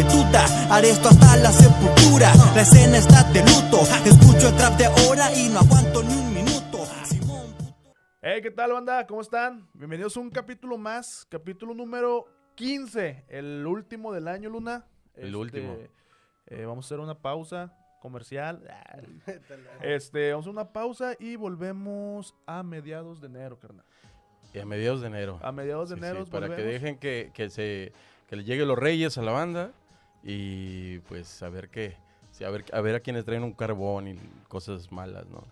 esclavitud. Haré esto hasta la sepultura. La escena está de luto. Escucho el trap de hora y no aguanto ni un minuto. Simón. Hey, ¿qué tal, banda? ¿Cómo están? Bienvenidos a un capítulo más, capítulo número 15, el último del año, Luna. El último. eh, vamos a hacer una pausa comercial. Este, vamos a hacer una pausa y volvemos a mediados de enero, carnal. Y a mediados de enero. A mediados de Sí, sí, enero para que dejen que, que se que le lleguen los reyes a la banda y pues a ver qué sí, a ver a ver a quienes traen un carbón y cosas malas, ¿no?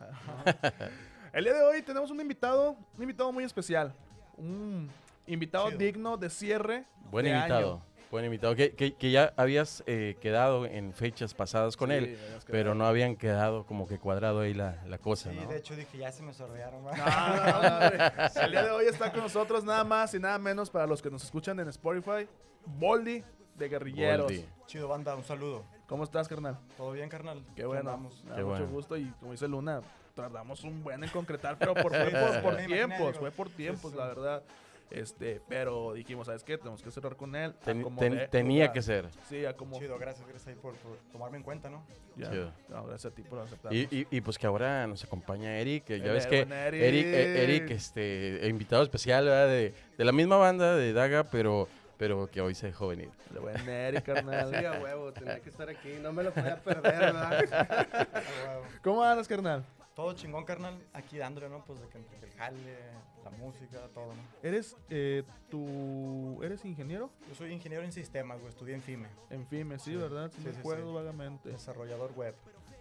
El día de hoy tenemos un invitado, un invitado muy especial. Un invitado Chido. digno de cierre. Buen de invitado. año. Buen invitado. Que, que- que ya habías eh, quedado en fechas pasadas con Sí, él, pero no habían quedado como que cuadrado ahí la, la cosa, Sí, ¿no? de hecho dije, ya se me sordearon. No, no. El día de hoy está con nosotros nada más y nada menos para los que nos escuchan en Spotify, Boldi de Guerrilleros. Boldi. Chido, banda, un saludo. ¿Cómo estás, carnal? ¿Todo bien, carnal? Qué bueno. andamos? Me da Qué mucho bueno. gusto y como dice Luna, tardamos un buen en concretar, pero por, Sí, por, sí, tiempos, fue por tiempos, la verdad. Este, pero dijimos, ¿sabes qué? Tenemos que cerrar con él. Ten- tenía que ser. Sí, a como. Chido, gracias, gracias ahí por, por tomarme en cuenta, ¿no? Ya. Chido. No, gracias a ti por aceptar. Y, y- y, pues que ahora nos acompaña Eric, que ya El ves que Eric. Eric, eh, Eric, este, invitado especial ¿verdad? De, de la misma banda de Daga, pero, pero que hoy se dejó venir. El buen Eric, carnal. Sí, a huevo, tenía que estar aquí, no me lo podía perder, ¿verdad? Huevo. ¿Cómo andas, carnal? Todo chingón, carnal. Aquí dándole, ¿no? Pues de que entre el jale, la música, todo, ¿no? ¿Eres, eh, tu, ¿Eres ingeniero? Yo soy ingeniero en sistemas, güey. Estudié en FIME. En FIME, sí, Sí. ¿verdad? Sí, Sí, me acuerdo sí. vagamente. Desarrollador web.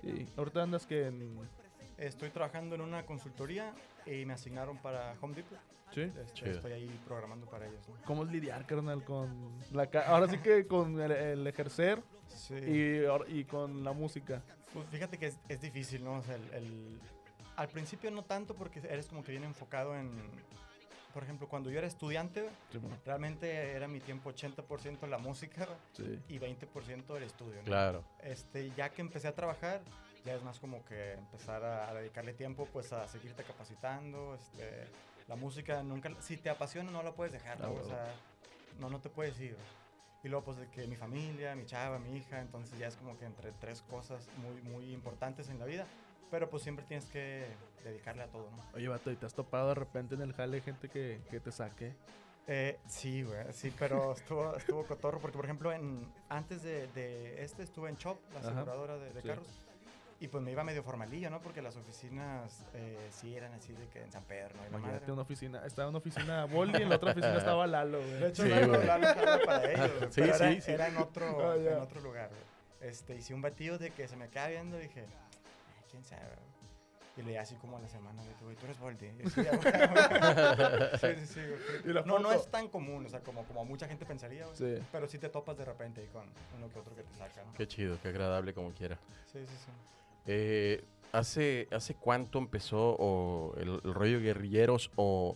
Sí. Ahorita andas que en... Estoy trabajando en una consultoría y me asignaron para Home Depot. Sí. Este, estoy ahí programando para ellos, ¿no? ¿Cómo es lidiar, carnal, con la... ca- Ahora sí que con el, el ejercer Sí. y, y con la música. Pues fíjate que es, es difícil, ¿no? O sea, el, el- al principio no tanto porque eres como que bien enfocado en... Por ejemplo, cuando yo era estudiante, Sí, bueno, realmente era mi tiempo 80% la música sí. y 20% el estudio, ¿no? Claro. Este, ya que empecé a trabajar, ya es más como que empezar a, a dedicarle tiempo pues a seguirte capacitando, este, la música nunca, si te apasiona no la puedes dejar, ¿no? o sea, no, no te puedes ir. Y luego pues de que mi familia, mi chava, mi hija, entonces ya es como que entre tres cosas muy, muy importantes en la vida, pero pues siempre tienes que dedicarle a todo, ¿no? Oye, vato, ¿y te has topado de repente en el jale gente que, que te saque? Eh, sí, güey, sí, pero estuvo, estuvo cotorro porque, por ejemplo, en, antes de, de este estuve en Chop, la Ajá. aseguradora de, de Sí. carros, y pues me iba medio formalillo, ¿no? Porque las oficinas eh, sí eran así de que en San Pedro, ¿no? Y la Imagínate madre. una oficina, estaba una oficina Boldi y en la otra oficina estaba Lalo, güey. De hecho, Sí, güey. hablando claro para ellos, Sí, pero sí, era, sí. era en otro, Ah, ya. en otro lugar, güey. Este, y si un batido de que se me queda viendo, dije, "Ay, quién sabe, güey". Y leía así como a la semana, de que, güey, tú eres Voldy. Y sí, güey. sí, sí, sí. ¿Y No, no es tan común, o sea, como, como mucha gente pensaría, güey. Sí. Pero sí te topas de repente ahí con uno que otro que te saca, ¿no? Qué chido, qué agradable como quiera. Sí, sí, sí. Eh, ¿hace, ¿Hace cuánto empezó o el, el rollo guerrilleros o,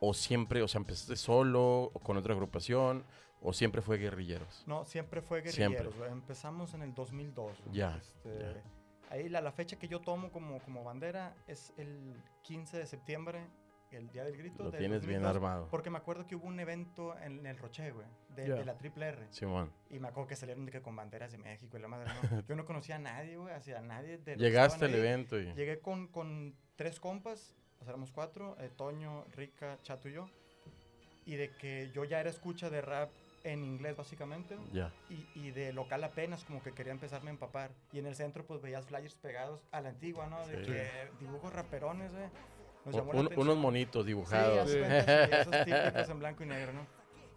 o siempre, o sea, empezaste solo o con otra agrupación o siempre fue guerrilleros? No, siempre fue Siempre. guerrilleros, güey. Empezamos en el 2002. güey. Ya, Este, ya. Ahí la, la fecha que yo tomo como, como bandera es el 15 de septiembre, el Día del Grito. Lo del tienes bien 2002, armado. Porque me acuerdo que hubo un evento en el Roche, güey, de, Ya. de la Triple R. Simón. Y me acuerdo que salieron de que con banderas de México y la madre, ¿no? Yo no conocía a nadie, güey, hacia nadie. De Llegaste al evento y... Llegué con, con tres compas, o sea, éramos cuatro, eh, Toño, Rica, Chato y yo. Y de que yo ya era escucha de rap en inglés, básicamente. Ya. Y, y de local apenas, como que quería empezarme a empapar. Y en el centro, pues veías flyers pegados a la antigua, ¿no? De Sí. que dibujos raperones, güey. Nos llamó la un- unos monitos dibujados. Sí, sí, esos típicos en blanco y negro, ¿no?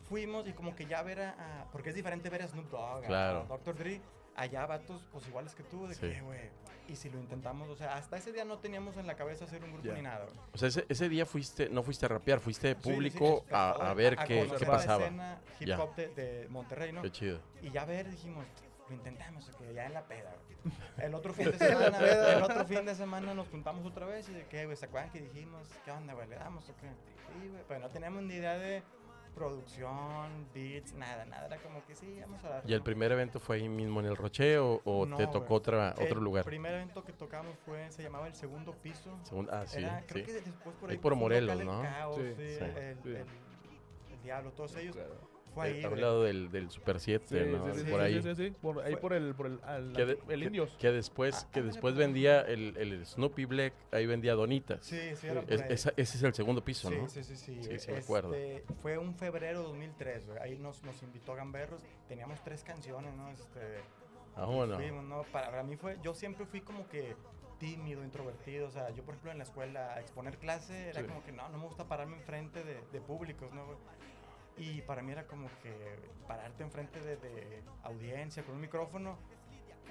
Fuimos y como que ya ver a, a- porque es diferente ver a Snoop Dogg, a- Claro. a Dr. Dre, allá vatos pues iguales que tú, de Sí. que, güey, y si lo intentamos, o sea, hasta ese día no teníamos en la cabeza hacer un grupo Ya. ni nada, güey. O sea, ese, ese día fuiste, no fuiste a rapear, fuiste Sí, sí, sí, público a, espectador, a ver qué, qué la pasaba. escena hip Ya. hop de, de Monterrey, ¿no? Qué chido. Y ya ver, dijimos, lo intentamos, que ya en la peda, güey. El otro fin de semana, el otro fin de semana nos juntamos otra vez y de qué, güey, ¿se acuerdan que dijimos, qué onda, güey, le damos o qué? Sí, güey, pero no teníamos ni idea de producción, beats, nada, nada, era como que sí, vamos a dar. ¿Y el primer evento fue ahí mismo en el Roche o, o No, te tocó otra, otro El lugar? primer evento que tocamos fue, se llamaba El Segundo Piso. Segundo- ah, sí, Era, sí. creo que después por Ahí ahí por Morelos, local El ¿no? Caos, Sí, sí, sí, el, sí. el- el Diablo, todos ellos. Claro. Fue eh, ahí, a un lado del, del Super 7, Sí, ¿no? sí, sí, por sí, ahí. sí, sí, sí, por ahí Fue- por el, por el, al- Que, de- el que- Indios. que después, Ah, que después pues. vendía el, el Snoopy Black, ahí vendía donitas. Sí, sí, era por Es- ahí. esa- ese es el segundo piso, Sí, ¿no? sí, sí, sí. Sí, sí me acuerdo. Este, Fue un febrero de 2003, güey. Ahí nos, nos invitó a Gamberros. Teníamos tres canciones, ¿no? Este, Vámonos. fuimos, ¿no? Para, para mí fue... Yo siempre fui como que tímido, introvertido. O sea, yo, por ejemplo, en la escuela, a exponer clase, era Sí. como que no, no me gusta pararme enfrente de, de públicos, ¿no? güey? Y para mí era como que pararte enfrente de, de audiencia con un micrófono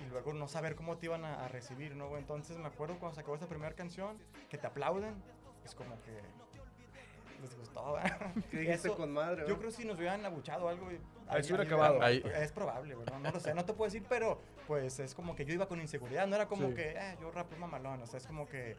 y luego no saber cómo te iban a, a recibir, ¿no? Entonces me acuerdo cuando se acabó esa primera canción, que te aplauden, es como que les gustó. ¿Qué dijiste Eso- con madre? Yo creo que si nos hubieran abuchado algo, Ahí se hubiera acabado. Ahí- Es probable, no, lo sé, no te puedo decir, pero pues es como que yo iba con inseguridad, no era como Sí. que, eh, yo rapeo mamalón, o sea, es como que,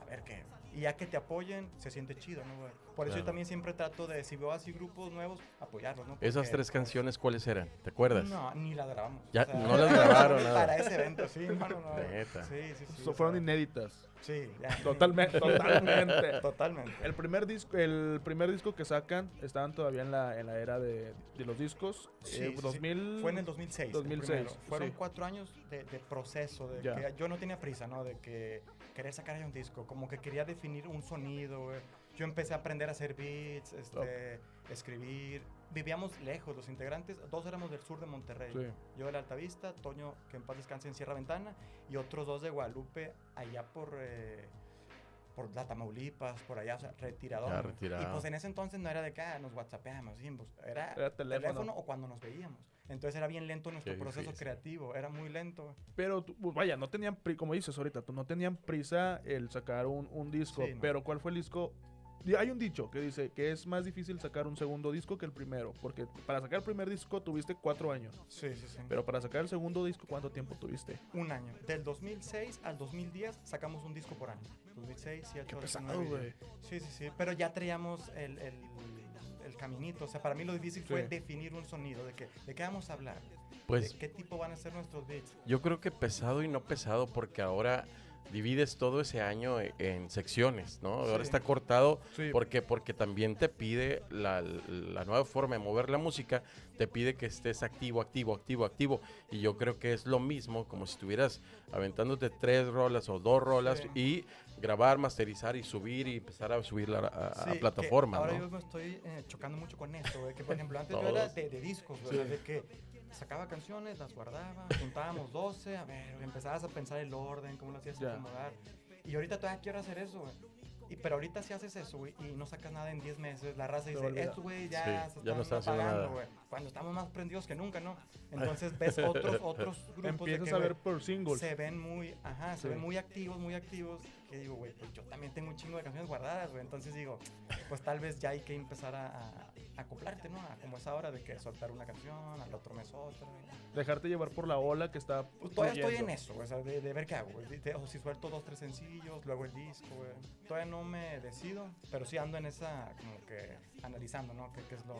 a ver qué. Y ya que te apoyen, se siente chido, ¿no, güey? Por eso yo también siempre trato de, si veo así grupos nuevos, apoyarlos, ¿no? Esas Porque, tres pues, canciones, ¿cuáles eran? ¿Te acuerdas? No, ni las grabamos. Ya, no las grabaron, nada. Para ese evento, sí, mano, no. Neta. Sí, sí, sí. So- o fueron sea, inéditas. Sí, ya. Totalmente, totalmente. Totalmente. El primer disco, el primer disco que sacan estaban todavía en la, en la era de, de los discos. Sí, eh, sí, sí. 2000 Fue en el 2006. el 2006, primero. Fueron sí. cuatro años de, de proceso, de Ya. que yo no tenía prisa, ¿no? De que querer sacar ahí un disco, como que quería definir un sonido, güey. Yo empecé a aprender a hacer beats, este, escribir. Vivíamos lejos los integrantes, dos éramos del sur de Monterrey. Sí. Yo de la Altavista, Toño, que en paz descanse en Sierra Ventana, y otros dos de Guadalupe, allá por... eh, por la Tamaulipas, por allá, o sea, retirado. Ya, retirado. Y pues en ese entonces no era de que ah, nos whatsappeamos, pues, era, Era teléfono. teléfono. o cuando nos veíamos. Entonces era bien lento nuestro Qué proceso difícil. creativo, era muy lento. Pero, tú- pues, vaya, no tenían, pri- como dices ahorita, tú no tenían prisa el sacar un, un disco. Sí, no. Pero, ¿cuál fue el disco? Hay un dicho que dice que es más difícil sacar un segundo disco que el primero. Porque para sacar el primer disco tuviste cuatro años. Sí, sí, sí. Pero para sacar el segundo disco, ¿cuánto tiempo tuviste? un año. Del 2006 al 2010 sacamos un disco por año. 2006, 7, Qué 8, pesado, 9, güey. Sí, sí, sí. Pero ya traíamos el, el, el caminito. O sea, para mí lo difícil fue Sí. definir un sonido. De, que, de qué vamos a hablar. Pues de qué tipo van a ser nuestros beats. yo creo que pesado y no pesado porque ahora divides todo ese año e- en secciones, ¿no? Ahora está cortado Sí. porque porque también te pide la, la nueva forma de mover la música, te pide que estés activo, activo, activo, activo. Y yo creo que es lo mismo como si estuvieras aventándote tres rolas o dos rolas Sí. y grabar, masterizar y subir y empezar a subir a, a- Sí, que plataforma, Ahora ¿no? yo me estoy eh, chocando mucho con esto, que por ejemplo antes yo era de, de discos, Sí. de que sacaba canciones, las guardaba, juntábamos 12, a ver, empezabas a pensar el orden, cómo lo hacías Ya. acomodar. Y ahorita todavía quiero hacer eso, güey. Y, pero ahorita si haces eso, güey, y no sacas nada en 10 meses, la raza Se dice, esto, güey, ya Sí, se ya no está haciendo apagando, güey. Cuando estamos más prendidos que nunca, ¿no? Entonces ves otros, otros grupos de Empiezas que, a ver por singles. se ven muy, ajá, se Sí. ven muy activos, muy activos. Que digo, güey, pues yo también tengo un chingo de canciones guardadas, güey. Entonces digo, pues tal vez ya hay que empezar a, a- a acoplarte, ¿no? A como es ahora de que soltar una canción, al otro mes otra. Dejarte llevar por la ola que está. Pues todavía estoy en eso, o sea, de, de ver qué hago, güey. de- O si suelto dos, tres sencillos, luego el disco, güey. Todavía no me decido, pero sí ando en esa, como que analizando, ¿no? ¿Qué, qué es lo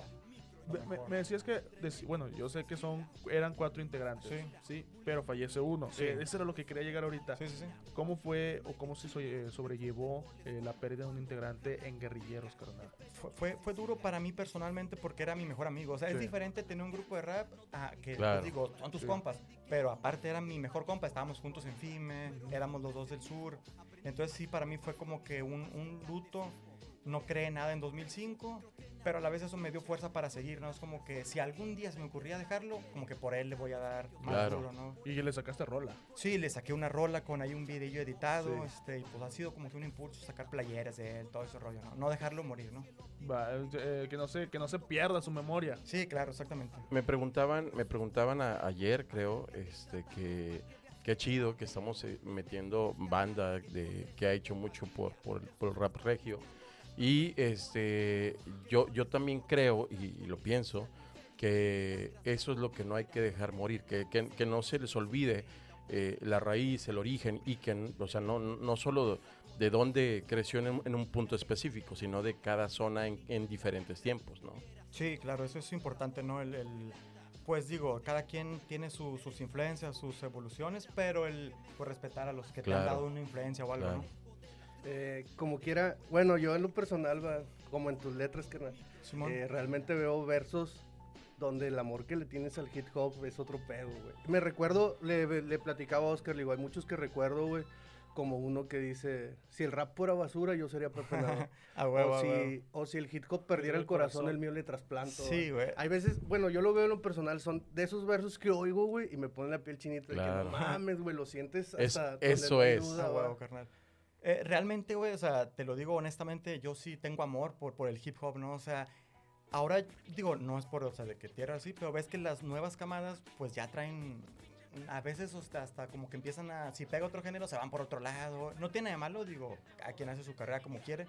Me- Me, decías que, bueno, yo sé que son, eran cuatro integrantes, Sí. sí, pero fallece uno. Sí. Eh, eso era lo que quería llegar ahorita. Sí, sí, sí. ¿Cómo fue o cómo se eh, sobrellevó eh, la pérdida de un integrante en Guerrilleros, carnal? Fue, fue, fue duro para mí personalmente porque era mi mejor amigo. O sea, es Sí. diferente tener un grupo de rap a que, Claro. pues, digo, son tus Sí. compas. Pero aparte era mi mejor compa. Estábamos juntos en FIME, éramos los dos del sur. Entonces sí, para mí fue como que un, un luto. No creé nada en 2005, pero a la vez eso me dio fuerza para seguir, ¿no? Es como que si algún día se me ocurría dejarlo, como que por él le voy a dar más Claro. duro, ¿no? Y le sacaste rola. Sí, le saqué una rola con ahí un video editado, Sí. este, y pues ha sido como que un impulso sacar playeras de él, todo ese rollo, ¿no? No dejarlo morir, ¿no? Va, eh, que, no se, que no se pierda su memoria. Sí, claro, exactamente. Me preguntaban, me preguntaban a- ayer, creo, este, que qué chido que estamos eh, metiendo banda de, que ha hecho mucho por, por, por el rap regio. Y este, yo, yo también creo, y, y lo pienso, que eso es lo que no hay que dejar morir, que, que- que no se les olvide eh, la raíz, el origen, y que, o sea, no, no solo de dónde creció en, un- en un punto específico, sino de cada zona en, en diferentes tiempos, ¿no? Sí, claro, eso es importante, ¿no? El, el- pues digo, cada quien tiene su- sus influencias, sus evoluciones, pero el pues, respetar a los que te han dado una influencia o algo, Claro. ¿no? Eh, como quiera, bueno, yo en lo personal, va, como en tus letras, carnal, Simón. eh, realmente veo versos donde el amor que le tienes al hip hop es otro pedo, güey. Me recuerdo, le, le platicaba a Oscar, le digo, hay muchos que recuerdo, güey, como uno que dice, si el rap fuera basura, yo sería Pepe Nava. A huevo, o, a si, huevo. o si el hip hop perdiera el corazón, el mío le trasplanto. Sí, güey. Hay veces, bueno, yo lo veo en lo personal, son de esos versos que oigo, güey, y me ponen la piel chinita. De que Claro. no mames, güey, lo sientes Es- hasta... eso no hay es. duda, Ah, güey. huevo, carnal. Eh, realmente, güey, o sea, te lo digo honestamente, yo sí tengo amor por, por el hip hop, ¿no? O sea, ahora, digo, no es por, o sea, de que tierra así, pero ves que las nuevas camadas, pues ya traen, a veces hasta, hasta como que empiezan a, si pega otro género, se van por otro lado. No tiene de malo, digo, a quien hace su carrera como quiere,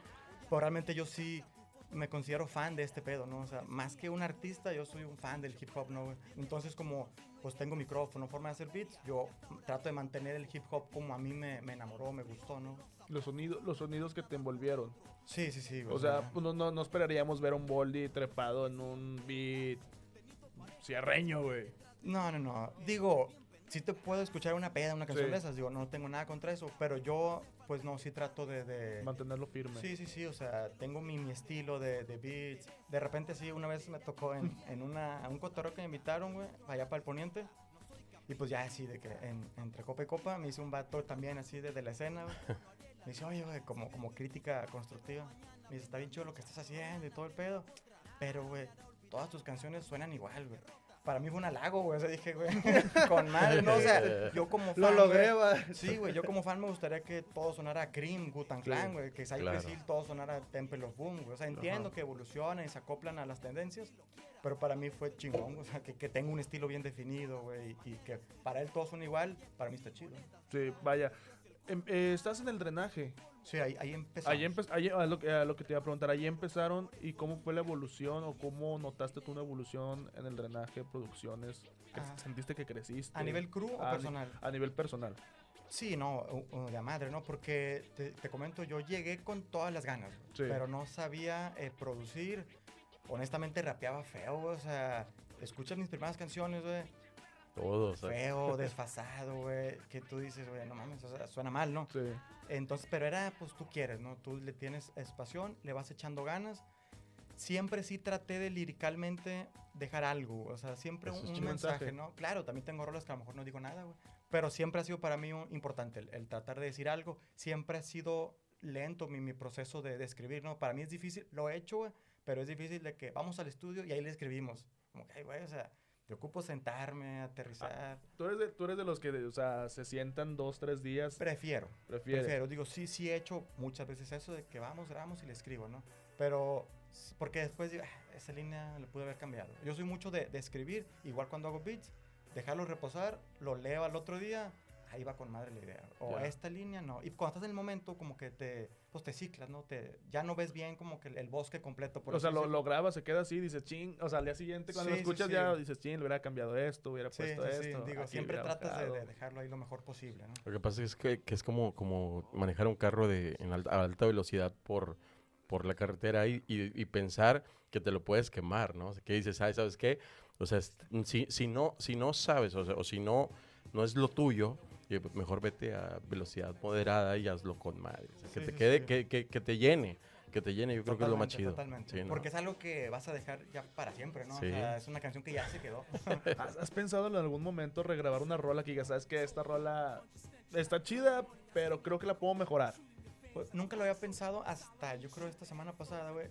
pero realmente yo sí me considero fan de este pedo, ¿no? O sea, más que un artista, yo soy un fan del hip hop, ¿no? Entonces, como pues tengo micrófono, forma de hacer beats, yo trato de mantener el hip hop como a mí me, me enamoró, me gustó, ¿no? Los sonidos, los sonidos que te envolvieron. Sí, sí, sí. güey, O sea, pues, no, no, no esperaríamos ver a un Boldy trepado en un beat cierreño, güey. No, no, no. Digo, sí te puedo escuchar una peda, una canción Sí. de esas, digo, no tengo nada contra eso, pero yo, pues no, sí trato de... de- Mantenerlo firme. Sí, sí, sí, o sea, tengo mi, mi estilo de, de beats. De repente sí, una vez me tocó en, en una, a un cotorreo que me invitaron, güey, allá para el poniente. Y pues ya así de que en- entre copa y copa me hizo un vato también así desde la escena, güey. Me dice, oye, güey, como, como crítica constructiva. Me dice, está bien chido lo que estás haciendo y todo el pedo. Pero, güey, todas tus canciones suenan igual, güey. Para mí fue un halago, güey. O sea, dije, güey, con madre, ¿no? O sea, yo como fan, Lo logré, güey. Sí, güey, yo como fan me gustaría que todo sonara a Cream, Gutan Clan, güey, que Cypress claro. Hill todo sonara a Temple of Boom, güey. O sea, entiendo que evolucionan y se acoplan a las tendencias, pero para mí fue chingón, o sea, que, que tenga un estilo bien definido, güey, y, que para él todos son igual, para mí está chido. Sí, vaya. Em- eh, estás en el drenaje. Sí, ahí, ahí empezó. Ahí empe- ahí- a, lo, que- a lo que te iba a preguntar, ahí empezaron y cómo fue la evolución o cómo notaste tú una evolución en el drenaje, producciones, que Ah. sentiste que creciste. ¿A nivel crew o A ni- personal? A nivel personal. Sí, no, de madre, ¿no? Porque te, te comento, yo llegué con todas las ganas, Sí. pero no sabía eh, producir. Honestamente, rapeaba feo, o sea, escuchas mis primeras canciones, güey, Todos. feo, desfasado, güey, que tú dices, güey, no mames, o sea, suena mal, ¿no? Sí. Entonces, pero era, pues tú quieres, ¿no? Tú le tienes es pasión, le vas echando ganas. Siempre sí traté de liricalmente dejar algo, o sea, siempre Eso un, un mensaje. ¿no? Claro, también tengo rolas que a lo mejor no digo nada, güey. Pero siempre ha sido para mí un- importante el, el tratar de decir algo. Siempre ha sido lento mi, mi proceso de, de escribir, ¿no? Para mí es difícil, lo he hecho, güey, pero es difícil de que vamos al estudio y ahí le escribimos. Como que, güey, o sea, yo ocupo sentarme, aterrizar. Tú eres, de, tú eres de los que, o sea, se sientan dos, tres días. Prefiero. Prefieres. Prefiero, digo, sí, sí he hecho muchas veces eso de que vamos, grabamos y le escribo, ¿no? Pero, porque después digo, "Ah, esa línea le pude haber cambiado. Yo soy mucho de, de escribir, igual cuando hago beats, dejarlo reposar, lo leo al otro día, ahí va con madre la idea. O esta línea, no. Y cuando estás en el momento, como que te, pues te ciclas, ¿no? Te, ya no ves bien como que el, el bosque completo. Por o sea, lo, lo grabas, se queda así, dices, ching. O sea, al día siguiente cuando lo Sí, escuchas sí. ya dices, ching, le hubiera cambiado esto, hubiera Sí, puesto sí, sí. esto. Digo, siempre tratas de, de bajado". dejarlo ahí lo mejor posible, ¿no? Lo que pasa es que, que es como, como manejar un carro de, en alta, a alta velocidad por, por la carretera y, y- y pensar que te lo puedes quemar, ¿no? O sea, que dices, "Ay, ¿sabes qué? O sea, si, si, no, si no sabes, o, sea, o si no, no es lo tuyo, y pues mejor vete a velocidad moderada y hazlo con madre. O sea, que Sí, te sí, quede, sí. que, que, que te llene, que te llene, yo creo que es lo más chido. Totalmente. Sí, ¿no? Porque es algo que vas a dejar ya para siempre, ¿no? Sí. O sea, es una canción que ya se quedó. ¿Has, has pensado en algún momento regrabar una rola que digas, sabes que esta rola está chida, pero creo que la puedo mejorar? Pues, nunca lo había pensado hasta, yo creo, esta semana pasada, güey.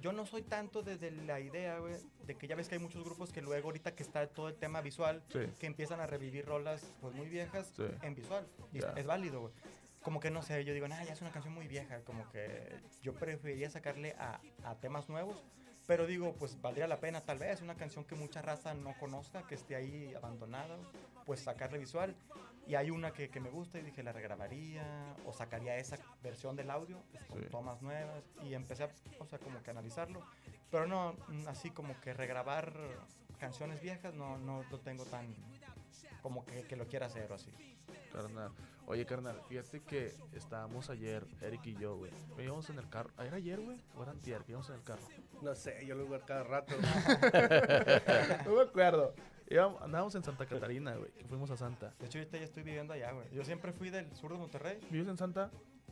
Yo no soy tanto desde la idea, güey, de que ya ves que hay muchos grupos que luego, ahorita que está todo el tema visual, Sí. que empiezan a revivir rolas, pues, muy viejas Sí. en visual. Y es- Ya. es válido, güey. Como que no sé, yo digo, nah, ya es una canción muy vieja, como que yo preferiría sacarle a, a temas nuevos. Pero digo, pues valdría la pena tal vez una canción que mucha raza no conozca, que esté ahí abandonada, pues sacarle visual. Y hay una que, que me gusta y dije, la regrabaría o sacaría esa versión del audio pues, con Sí. tomas nuevas. Y empecé a, o sea, como que analizarlo. Pero no, así como que regrabar canciones viejas, no, no lo tengo tan como que, que lo quiera hacer o así. Carnal. Oye, carnal, fíjate que estábamos ayer, Eric y yo, güey. Íbamos en el carro. ¿Era ayer, güey? ¿O era antier? Que íbamos en el carro. No sé, yo lo veo cada rato. no me acuerdo. Íbamos- andábamos en Santa Catarina, güey. Fuimos a Santa. De hecho, ahorita ya estoy viviendo allá, güey. Yo siempre fui del sur de Monterrey. ¿Vives en Santa?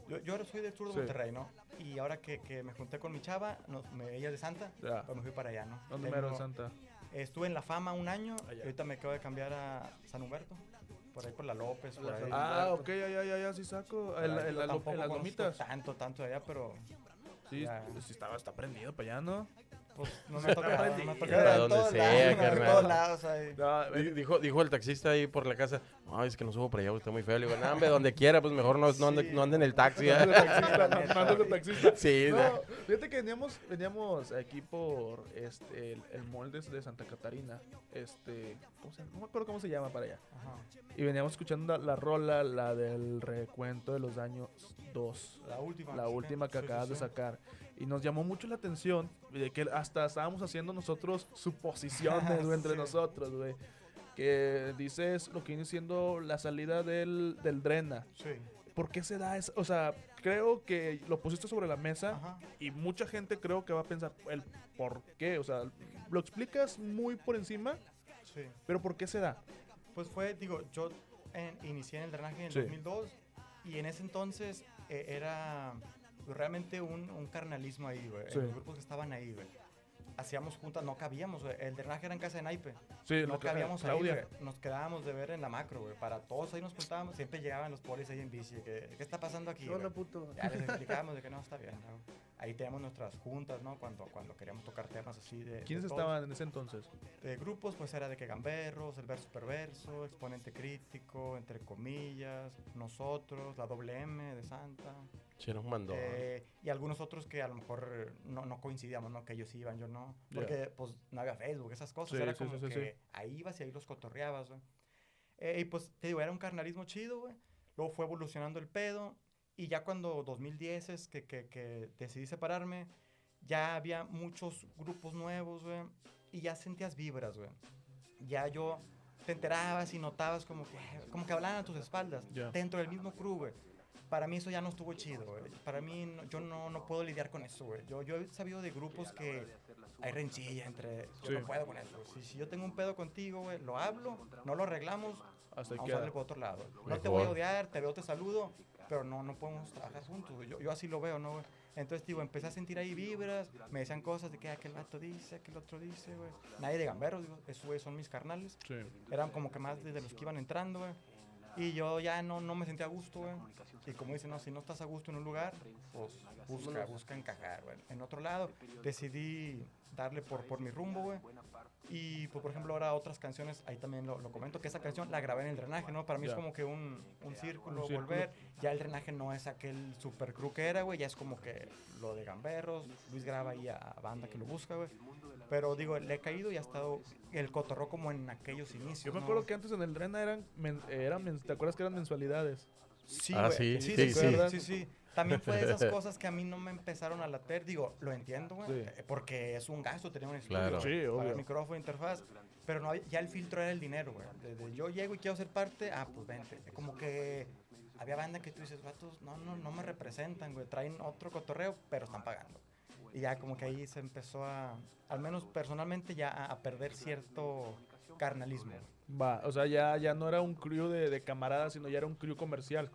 Yo, yo ahora soy del sur de Sí. Monterrey, ¿no? Y ahora que, que me junté con mi chava, no, me, ella es de Santa, Ya. pues me fui para allá, ¿no? ¿Dónde mero en Santa? Estuve en La Fama un año, Allá. y ahorita me acabo de cambiar a San Humberto, por ahí por la López, por ahí. Ah, ok, ya, ya, ya, ya, sí saco. En, la- en la- en las lomitas. Tanto, tanto de allá, pero Sí, Ya. sí estaba, está prendido para allá, ¿no? Pues no me ha tocado. no me ha Prendido. tocado A en donde todos sea, carnal. No, Dijo, dijo el taxista ahí por la casa, ay, es que no subo para allá, porque está muy feo. Le digo, no, hombre, donde quiera, pues mejor no, no, ande, no en el taxi. ¿eh?". Taxista, no, mando de taxista. Sí, No, fíjate que veníamos, veníamos aquí por este, el, el Moldes de Santa Catarina. Este, ¿cómo se, no me acuerdo cómo se llama para allá. Ajá. Y veníamos escuchando la, la rola, la del recuento de los años 2. La última. La última que Sí, sí, acabas de sacar. Y nos llamó mucho la atención de que hasta estábamos haciendo nosotros suposiciones güey, entre Sí. nosotros, güey. Que dices lo que viene siendo la salida del, del Drena. Sí. ¿Por qué se da eso? O sea, creo que lo pusiste sobre la mesa Ajá. y mucha gente creo que va a pensar el por qué. O sea, lo explicas muy por encima, Sí. pero ¿por qué se da? Pues fue, digo, yo en- inicié en el drenaje en el Sí. 2002 y en ese entonces eh, era realmente un, un carnalismo ahí, güey. Sí. Los grupos que estaban ahí, güey. Hacíamos juntas, no cabíamos, güey. El drenaje era en casa de Naipe. Sí, No cabíamos ahí, güey. Nos quedábamos de ver en la macro, güey. Para todos ahí nos juntábamos. Siempre llegaban los polis ahí en bici. Que, ¿Qué está pasando aquí? ¿Qué onda, güey? puto? Ya les explicábamos de que no, está bien. ¿no? Ahí teníamos nuestras juntas, ¿no? Cuando, cuando queríamos tocar temas así de... de ¿Quiénes todos. estaban en ese entonces? de grupos, pues era de que Gamberros, el verso perverso, exponente crítico, entre comillas, nosotros, la doble M de Santa, Sí, un mandón. eh, y algunos otros que a lo mejor no, no coincidíamos, ¿no? Que ellos iban, yo no, porque pues no había Facebook, esas cosas, Sí, era sí, como sí, que ahí ibas y ahí los cotorreabas, güey. Eh, y pues te digo, era un carnalismo chido, güey. Luego fue evolucionando el pedo, y ya cuando 2010 es que, que, que decidí separarme, ya había muchos grupos nuevos, güey, y ya sentías vibras, güey. Ya yo te enterabas y notabas como que, como que hablaban a tus espaldas, Ya. dentro del mismo crew, güey. Para mí eso ya no estuvo chido, güey. Para mí no- yo no, no puedo lidiar con eso, güey. Yo, yo he sabido de grupos que hay rencilla entre... Yo Sí. no puedo con eso. Si, si yo tengo un pedo contigo, güey, lo hablo, no lo arreglamos, Hasta vamos a por otro lado. No te voy a odiar, te veo, te saludo, pero no, no podemos trabajar juntos. Yo, yo así lo veo, ¿no, güey? Entonces, digo, empecé a sentir ahí vibras, me decían cosas de que aquel vato dice, aquel otro dice, güey. Nadie de gamberos, digo, esos güey son mis carnales. Sí. Eran como que más de los que iban entrando, güey. Y yo ya no, no me sentía a gusto, güey. Y como dicen, no, si no estás a gusto en un lugar, pues busca, busca encajar, güey. En otro lado, decidí darle por, por mi rumbo, güey. Y, pues, por ejemplo, ahora otras canciones, ahí también lo, lo comento, que esa canción la grabé en el drenaje, ¿no? Para mí es como que un, un círculo, Un círculo. volver. Ya el drenaje no es aquel super crew que era, güey. Ya es como que lo de Gamberros. Luis graba ahí a banda que lo busca, güey. Pero digo, le he caído y ha estado el cotorro como en aquellos inicios. Yo me ¿no? acuerdo que antes en el Drena eran, men- eran ¿te acuerdas que eran mensualidades? Sí, Ah, güey. sí, sí, sí, sí, sí. sí, sí. También fue de esas cosas que a mí no me empezaron a later. Digo, lo entiendo, güey. Sí. eh, Porque es un gasto tener un estudio. Claro. Sí, pagar obvio. micrófono, interfaz. Pero no, había- ya el filtro era el dinero, güey. Desde yo llego y quiero ser parte, ah, pues vente. Como que había banda que tú dices, vatos, no, no, no me representan, güey. Traen otro cotorreo, pero están pagando. Y ya como que ahí se empezó a, al menos personalmente, ya a, a perder cierto carnalismo. Va, o sea, ya, ya no era un crew de, de camaradas, sino ya era un crew comercial.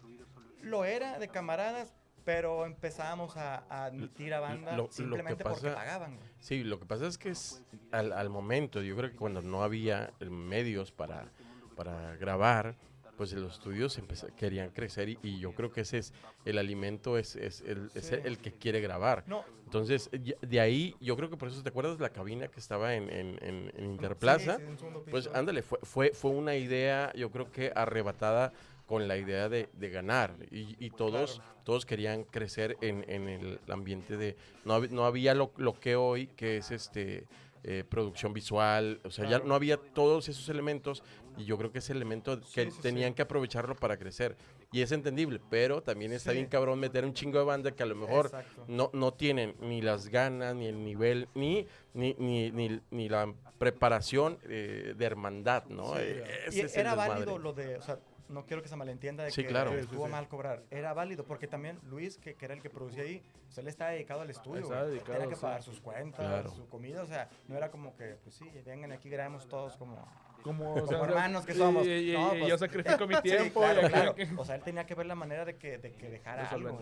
lo era de camaradas, pero empezábamos a, a admitir a banda lo simplemente porque pasa- pagaban. Sí, lo que pasa es que es al, al momento, yo creo que cuando no había eh, medios para, para grabar, pues los estudios querían crecer y, y yo creo que ese es el alimento, es, es, el, es el que quiere grabar. No, Entonces, de ahí, yo creo que por eso, ¿te acuerdas la cabina que estaba en, en, en- en Interplaza? sí, sí, en segundo Pues ándale, fue, fue, fue una idea, yo creo que arrebatada con la idea de, de ganar. Y, y todos, todos querían crecer en, en el ambiente de. No, hab- no había lo, lo que hoy, que es este eh, producción visual. O sea, ya no había todos esos elementos. Y yo creo que ese elemento que Sí, sí, tenían sí. que aprovecharlo para crecer. Y es entendible, pero también está Sí. bien cabrón meter un chingo de banda que a lo mejor Exacto. no, no tienen ni las ganas, ni el nivel, ni, ni, ni, ni, ni la preparación eh, de hermandad, ¿no? Sí. Eh, Y es era válido lo de, o sea, no quiero que se malentienda de Sí, que claro. Sí, sí, estuvo sí. mal cobrar. Era válido porque también Luis, que, que era el que producía ahí, pues él estaba dedicado al estudio. Dedicado, Tenía que sí. pagar sus cuentas, Claro. su comida, o sea, no era como que, pues sí, vengan aquí, grabemos todos como... Como, Como hermanos que somos. Y, y- y- No, y pues- yo sacrifico mi Sí, tiempo. claro, claro. que- O sea, él tenía que ver la manera de que, de que dejara de algo.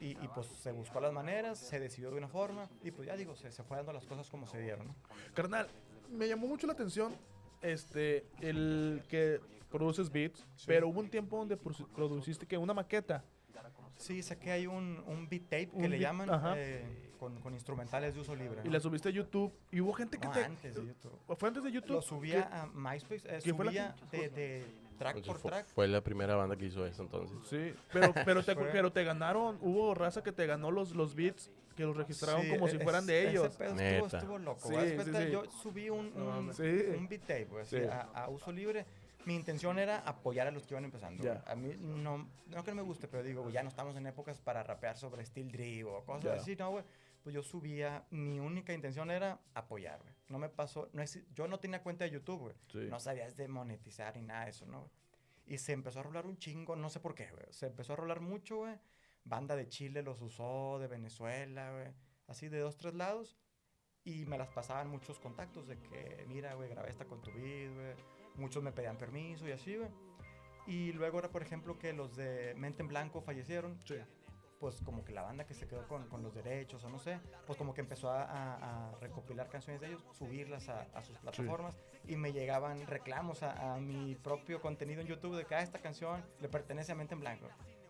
Y, y, pues se buscó las maneras, se decidió de una forma y pues ya digo, se, se fue dando las cosas como se dieron. ¿no? Carnal, me llamó mucho la atención este, el que produces beats, pero hubo un tiempo donde produ- produciste que una maqueta. Sí, saqué ahí un, un beat tape Un que le beat- llaman eh, con, con instrumentales de uso libre. Y ¿no? la subiste a YouTube y hubo gente que No, te... antes de YouTube. ¿Fue antes de YouTube? Lo subía que- a MySpace, eh, que fue la subía de, de track Entonces, por track. fue la primera banda que hizo eso entonces. Sí, pero, pero, te, pero te ganaron, hubo raza que te ganó los, los beats, que los registraron Sí, como si fueran de ese ellos. pedo Neta. Estuvo, estuvo loco. Sí. Yo subí un, un, un beat tape Sí. a, a uso libre. Mi intención era apoyar a los que iban empezando. Güey. A mí no, no que no me guste, pero digo, ya no estamos en épocas para rapear sobre Steel Drill o cosas Ya. así, ¿no, güey? Pues yo subía, mi única intención era apoyar, güey. No me pasó, no es, yo no tenía cuenta de YouTube, güey. Sí. No sabías de monetizar ni nada de eso, ¿no? Y se empezó a rolar un chingo, no sé por qué, güey. Se empezó a rolar mucho, güey. Banda de Chile los usó, de Venezuela, güey. Así de dos, tres lados. Y me las pasaban muchos contactos de que, mira, güey, grabé esta con tu beat, güey. Muchos me pedían permiso y así, güey. Y luego era, por ejemplo, que los de Mente en Blanco fallecieron. Sí. Pues como que la banda que se quedó con, con los derechos o no sé, pues como que empezó a, recopilar canciones de ellos, subirlas a, a sus plataformas y me llegaban reclamos a, a mi propio contenido en YouTube de que ah, esta canción le pertenece a Mente en Blanco.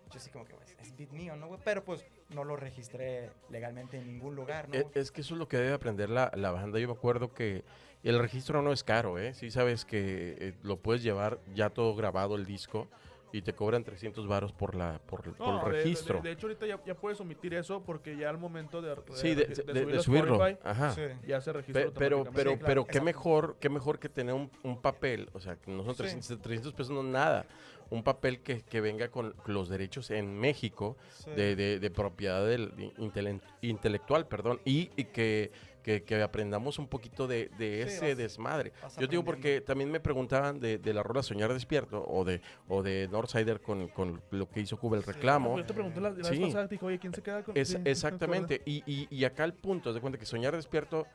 Pues, ¿no? Pero pues no lo registré legalmente en ningún lugar, ¿no? E- Es, que eso es lo que debe aprender la, la banda. Yo me acuerdo que el registro no es caro, ¿eh? Sí sabes que eh, lo puedes llevar ya todo grabado el disco y te cobran 300 varos por, la, por, el de- registro. De, de hecho, ahorita ya, ya puedes omitir eso porque ya al momento de, sí, de, de- subirlo de a subirlo. Spotify, Ajá. Sí. ya se registra Pe- pero, pero, Sí, claro, pero qué mejor, qué mejor que tener un, un papel, o sea, que no son Sí. 300, 300 pesos, no es nada. Un papel que, que venga con los derechos en México Sí. de, de- de propiedad del intelen- intelectual, perdón, y, y que, que- que aprendamos un poquito de, de Sí, ese vas- desmadre. vas Yo digo porque también me preguntaban de, de la rola Soñar Despierto o de, o de Northsider con, con lo que hizo Cuba el Sí. reclamo. Yo te pregunté la, la Sí. vez pasada, te dije, oye, ¿quién se queda con Es- sí, sí, me exactamente. Y, y- y acá el punto, de cuenta que Soñar Despierto,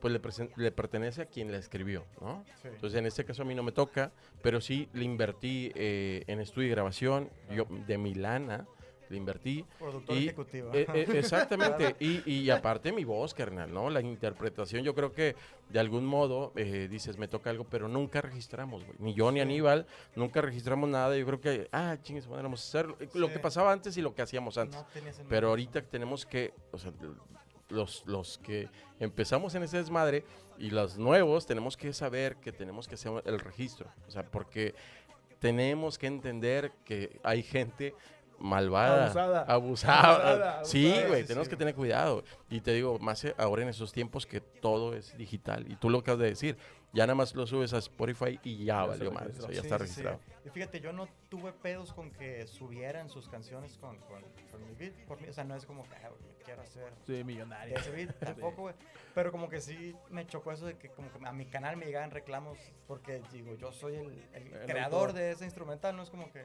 pues le, le pertenece a quien la escribió, ¿no? Sí. Entonces en este caso a mí no me toca, pero sí le invertí eh, en estudio y grabación, yo de Milana le invertí. Productor y- ejecutivo. Eh, eh, exactamente, y, y aparte mi voz, carnal, ¿no? La interpretación, yo creo que de algún modo eh, dices, me toca algo, pero nunca registramos, güey. Ni yo ni. Aníbal, nunca registramos nada. Yo creo que, ah, chingues, a hacer lo que pasaba antes y lo que hacíamos antes. No Pero ahorita tenemos que, o sea, los, los que empezamos en ese desmadre y los nuevos tenemos que saber que tenemos que hacer el registro. O sea, porque tenemos que entender que hay gente malvada, Abusada. abusada. Abusada, Sí, güey, sí, tenemos sí. que tener cuidado. Y te digo, más eh, ahora en esos tiempos que todo es digital. Y tú lo acabas de decir, ya nada más lo subes a Spotify y ya, Ya valió madre. registró. o sea, ya Sí, está sí, sí. registrado. Y fíjate, yo no tuve pedos con que subieran sus canciones con, con, con mi beat. Por mí, o sea, no es como que, ah, quiero hacer Sí, millonario. ese beat, tampoco, güey. Pero como que sí me chocó eso de que como que a mi canal me llegaban reclamos porque, digo, yo soy el, el El creador autor. de ese instrumental, no es como que...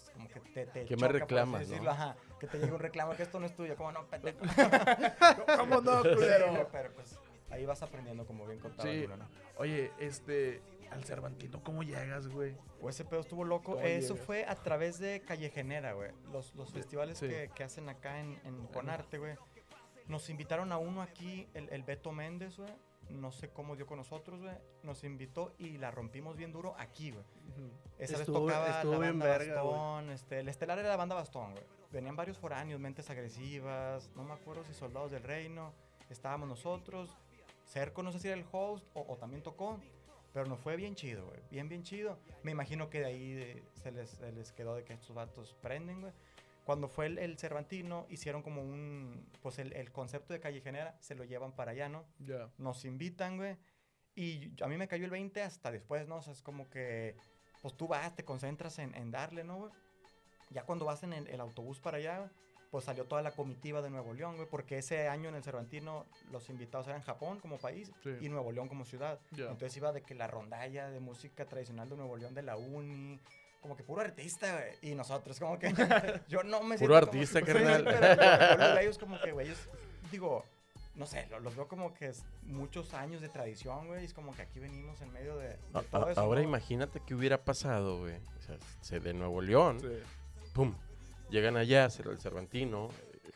pues, como que te, te me choca, así reclamas, ¿no? decirlo, ajá, que te llegue un reclamo que esto no es tuyo, como no, pendejo. ¿Cómo no, culero? pero pues ahí vas aprendiendo como bien contado. Sí. ¿no? Oye, este, al Cervantino, ¿cómo llegas, güey? Pues ese pedo estuvo loco. ¿Cómo Eso llegas? fue a través de Callejenera, güey. Los, los festivales sí. que, que hacen acá en, en Conarte, güey. Nos invitaron a uno aquí, el, el Beto Méndez, güey. No sé cómo dio con nosotros, güey. Nos invitó y la rompimos bien duro aquí, güey. Esa Estuvo- vez tocaba la banda verga. Bastón. Este, el estelar era la banda Bastón, güey. Venían varios foráneos, mentes agresivas. No me acuerdo si Soldados del Reino. Estábamos nosotros. Cerco, no sé si era el host o, o también tocó. Pero nos fue bien chido, güey. Bien, bien chido. Me imagino que de ahí de- se, les, se les quedó de que estos vatos prenden, güey. Cuando fue el, el Cervantino, hicieron como un. Pues el, el concepto de callejenera se lo llevan para allá, ¿no? Ya. nos invitan, güey. Y a mí me cayó el 20 hasta después, ¿no? O sea, es como que, pues tú vas, te concentras en, en darle, ¿no, güey? Ya cuando vas en el, el autobús para allá, pues salió toda la comitiva de Nuevo León, güey, porque ese año en el Cervantino los invitados eran Japón como país Sí. y Nuevo León como ciudad. Ya. Entonces iba de que la rondalla de música tradicional de Nuevo León de la uni, como que puro artista, güey. Y nosotros, como que yo no me Puro siento como- artista, Sí, carnal. pero los veo ellos como que, güey, es- digo, no sé, lo- los veo como que es muchos años de tradición, güey. y Es como que aquí venimos en medio de, de A- todo a- eso. ahora ¿no? imagínate qué hubiera pasado, güey. O sea, se de Nuevo León, Sí. pum, llegan allá, el Cervantino,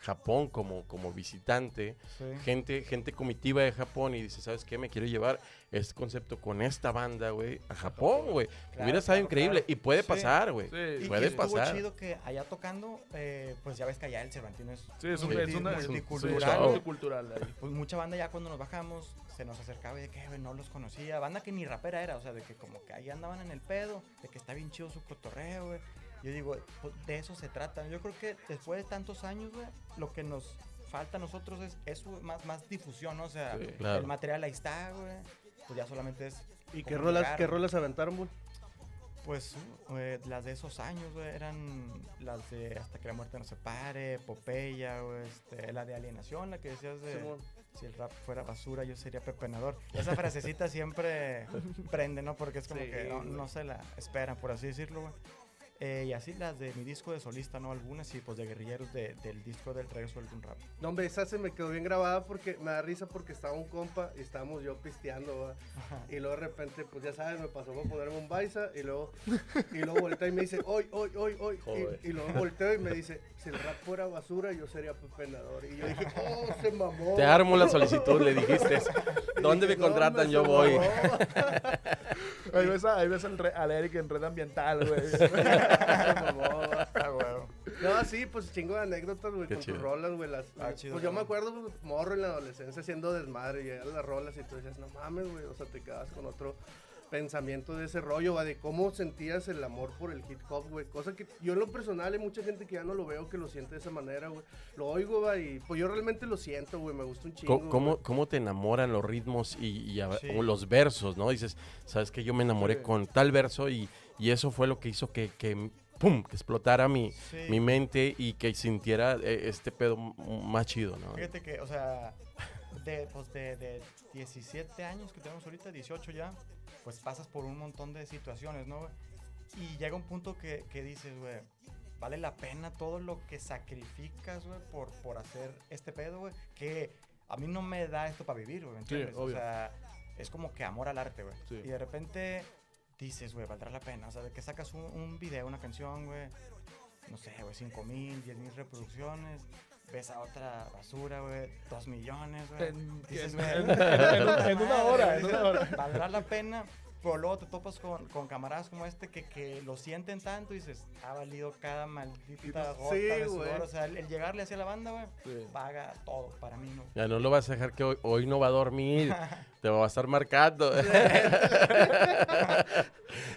Japón como, como visitante, Sí. gente, gente comitiva de Japón y dice, ¿sabes qué? Me quiero llevar este concepto con esta banda, güey, a Japón, güey. Claro, Hubiera estado claro, increíble claro. y puede pasar, güey. Sí. Puede y pasar. chido que allá tocando, eh, pues ya ves que allá el Cervantino es, Sí, es, multi- es una multicultural. es multicultural ahí. Pues mucha banda ya cuando nos bajamos se nos acercaba y de que güey, no los conocía. Banda que ni rapera era, o sea, de que como que ahí andaban en el pedo, de que está bien chido su cotorreo, güey. Yo digo, pues, de eso se trata. Yo creo que después de tantos años, güey, lo que nos falta a nosotros es eso, más, más difusión, ¿no? O sea, Sí, claro. el material ahí está, güey. Pues ya solamente es. ¿Y qué rolas, llegar, qué rolas aventaron, güey? Pues eh, las de esos años, güey, eran las de Hasta que la muerte nos separe, Popeya, güey, este, la de Alienación, la que decías de Simón. si el rap fuera basura, yo sería pepenador. Esa frasecita siempre prende, ¿no? Porque es como Sí, que no, no se la esperan, por así decirlo, güey. Eh, y así las de mi disco de solista, ¿no? Algunas y pues de guerrilleros de- del disco del regreso del rap. No, hombre, esa se me quedó bien grabada porque me da risa porque estaba un compa y estábamos yo pisteando, ¿va? Y luego de repente, pues ya sabes, me pasó por ponerme un baisa y luego, y luego voltea y me dice, hoy, hoy, hoy, hoy. Y, y luego volteo y me dice, si el rap fuera basura, yo sería pepenador. Y yo dije, oh, se mamó. Te armo la solicitud, le dijiste. ¿Dónde me dije, "No, contratan? Yo voy. mamó". Ahí ves, a- ahí ves al, re- al Eric en red ambiental, güey. No, sí, pues chingo de anécdotas, güey, con chido. tus rolas, güey. las- Ah, chido, pues yo me acuerdo, pues, morro en la adolescencia haciendo desmadre y llegaban las rolas y tú decías, no mames, güey, o sea, te quedabas con otro pensamiento de ese rollo, va, de cómo sentías el amor por el hip hop, güey. Cosa que yo en lo personal hay mucha gente que ya no lo veo que lo siente de esa manera, güey. Lo oigo, va, y pues yo realmente lo siento, güey, me gusta un chingo. ¿Cómo, cómo te enamoran los ritmos y, y a- Sí. o los versos, no? Dices, sabes que yo me enamoré Sí. con tal verso y, y eso fue lo que hizo que, que, pum, que explotara mi, Sí. mi mente y que sintiera eh, este pedo más chido, ¿no? Fíjate que, o sea, de, pues de, de 17 años que tenemos ahorita, 18 ya, pues pasas por un montón de situaciones, ¿no? Y llega un punto que, que dices, güey, vale la pena todo lo que sacrificas, güey, por, por hacer este pedo, güey, que a mí no me da esto para vivir, güey, ¿me Sí, entiendes? o sea, es como que amor al arte, güey. Sí. Y de repente dices, güey, valdrá la pena, o sea, de que sacas un, un video, una canción, güey, no sé, güey, 5 mil, 10 mil reproducciones. Ves a otra basura, güey, 2 millones, güey. En- en- en- una hora, en una hora. Valdrá la pena, pero luego te topas con, con camaradas como este que, que lo sienten tanto y dices, ha valido cada maldita gota Sí, de. O sea, el, el llegarle hacia la banda, güey, Sí. paga todo para mí, ¿no? Ya no lo vas a dejar que hoy, hoy no va a dormir, te va a estar marcando.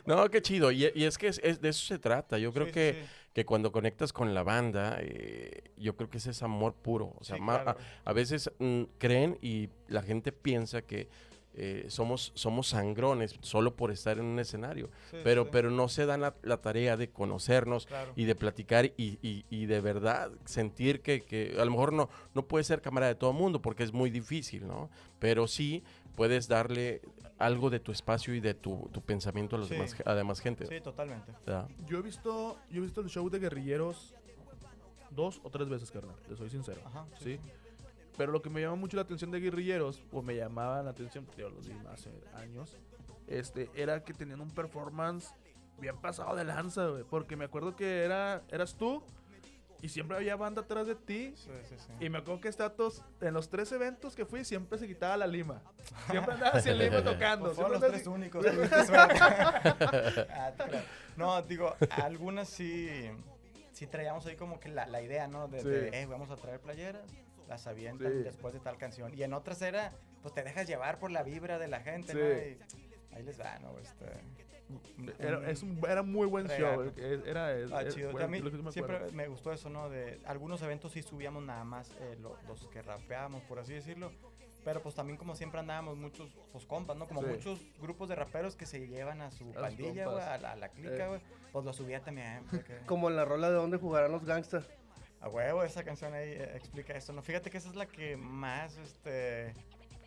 no, qué chido. Y, y es que es- es- de eso se trata. Yo creo Sí, que, sí. que cuando conectas con la banda, eh, yo creo que ese es amor puro. O sea, Sí, ma- claro. a, a veces mm, creen y la gente piensa que eh, somos, somos sangrones solo por estar en un escenario. Sí, pero, sí, pero no se dan la, la tarea de conocernos Claro. y de platicar y, y- y de verdad sentir que, que a lo mejor no, no puedes ser cámara de todo el mundo porque es muy difícil, ¿no? Pero sí puedes darle algo de tu espacio y de tu, tu pensamiento a los Sí. demás, a la demás gente. Sí, totalmente. Yo he visto, yo he visto el show de guerrilleros dos o tres veces, carnal. Le soy sincero. Ajá, Sí. Pero lo que me llama mucho la atención de guerrilleros, o me llamaba la atención, yo los vi hace años, este, era que tenían un performance bien pasado de lanza, güey. Porque me acuerdo que era, eras tú y siempre había banda atrás de ti. Sí, sí, sí. Y me acuerdo que Status, en los tres eventos que fui, siempre se quitaba la lima. Siempre andaba sin lima tocando. Pues siempre los tres así- únicos. suerte. Ah, no, digo, algunas sí, sí traíamos ahí como que la, la idea, ¿no? De, Sí. de, eh, vamos a traer playeras, las avientan Sí. después de tal canción. Y en otras era, pues te dejas llevar por la vibra de la gente, Sí. ¿no? Y ahí les va, ¿no? Este, Era, es un, era muy buen Regalo. show. eh, Era, Ah, era- chido. fue A mí me siempre me gustó eso, ¿no? De algunos eventos sí subíamos nada más eh, lo- los que rapeábamos, por así decirlo. Pero pues también como siempre andábamos muchos, pues compas, ¿no? Como Sí. muchos grupos de raperos que se llevan a su sus pandilla, güey, a la, a la clica, Eh. güey. Pues lo subía también. porque- Como en la rola de donde jugarán los gangsters. A huevo, esa canción ahí eh, explica esto, ¿no? Fíjate que esa es la que más, este,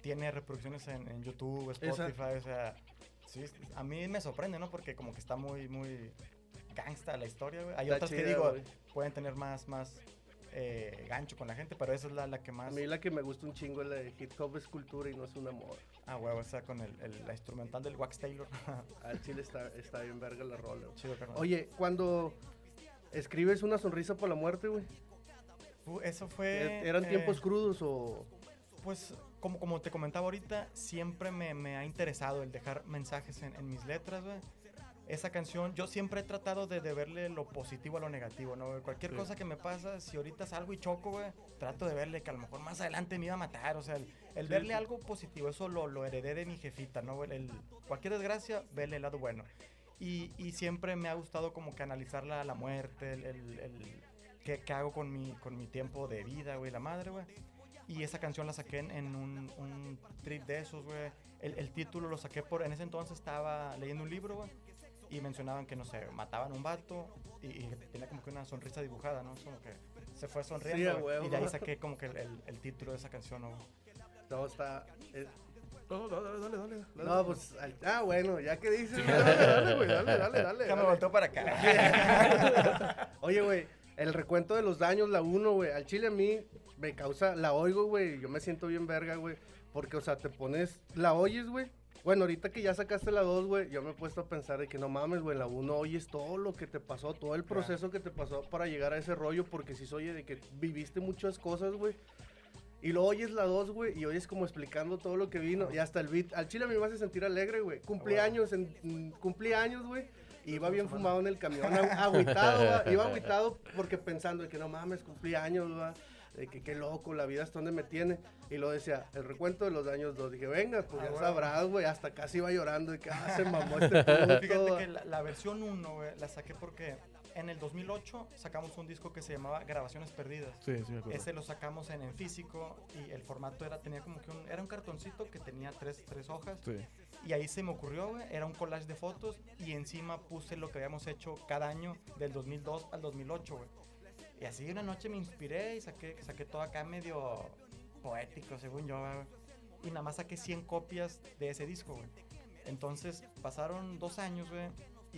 tiene reproducciones en, en YouTube, Esa. Spotify, o sea, sí, a mí me sorprende, ¿no? Porque como que está muy, muy gangsta la historia, güey. Hay Está otras que chida, digo, güey. pueden tener más, más eh, gancho con la gente, pero esa es la, la que A más... mí la que me gusta un chingo es la de hip hop es cultura y no es un amor. Ah, huevo, esa con el, el- la instrumental del Wax Taylor. Al chile está, está bien verga la rola. Chido. Oye, cuando escribes una sonrisa por la muerte, güey. Eso fue... ¿Eran eh, tiempos crudos o...? Pues, como, como te comentaba ahorita, siempre me, me ha interesado el dejar mensajes en, en mis letras, güey. Esa canción, yo siempre he tratado de, de verle lo positivo a lo negativo, ¿no? Cualquier Sí. cosa que me pasa, si ahorita salgo y choco, güey, trato de verle que a lo mejor más adelante me iba a matar, o sea, el, el Sí, verle sí. algo positivo, eso lo, lo heredé de mi jefita, ¿no? güey? El, cualquier desgracia, verle el lado bueno. Y, y siempre me ha gustado como que analizar la, la muerte, el, el, el- qué, qué hago con mi, con mi tiempo de vida, güey, la madre, güey. Y esa canción la saqué en, en un, un trip de esos, güey. El, el título lo saqué por... En ese entonces estaba leyendo un libro, güey. Y mencionaban que, no sé, mataban a un vato y, y tenía como que una sonrisa dibujada, ¿no? Es como que se fue sonriendo. Sí, güey, y de ahí saqué como que el, el- el título de esa canción, ¿no? güey? No, está... eh, No, no, dale, dale, dale. dale. No, pues... al- Ah, bueno, ya que dices... Dale, dale, güey, dale, dale, dale. Ya me volteó para acá. Oye, güey, el recuento de los daños, la 1, güey, al chile a mí me causa, la oigo, güey, yo me siento bien verga, güey, porque, o sea, te pones, la oyes, güey. Bueno, ahorita que ya sacaste la 2, güey, yo me he puesto a pensar de que no mames, güey, la 1 oyes todo lo que te pasó, todo el proceso que te pasó para llegar a ese rollo, porque si se oye de que viviste muchas cosas, güey. Y lo oyes la 2, güey, y oyes como explicando todo lo que vino, y hasta el beat. Al chile a mí me hace sentir alegre, güey. Cumpleaños, en, mm, cumpleaños, güey. Iba bien fumado en el camión, agüitado, va, iba agüitado porque pensando de que no mames, cumplí años, va, de que qué loco, la vida hasta donde me tiene. Y lo decía, el recuento de los daños dos. Dije, venga, pues Ah, ya bueno. sabrás, güey, hasta casi iba llorando de que ah, se mamó este puto. Fíjate que la, la versión 1, güey, la saqué porque en el 2008 sacamos un disco que se llamaba Grabaciones Perdidas. Sí, sí, me acuerdo. Ese lo sacamos en, en físico y el formato era, tenía como que un, era un cartoncito que tenía tres, tres hojas. Sí. Y ahí se me ocurrió, güey, era un collage de fotos y encima puse lo que habíamos hecho cada año del 2002 al 2008, güey. Y así una noche me inspiré y saqué, saqué todo acá medio poético, según yo, güey. Y nada más saqué 100 copias de ese disco, güey. Entonces pasaron dos años, güey.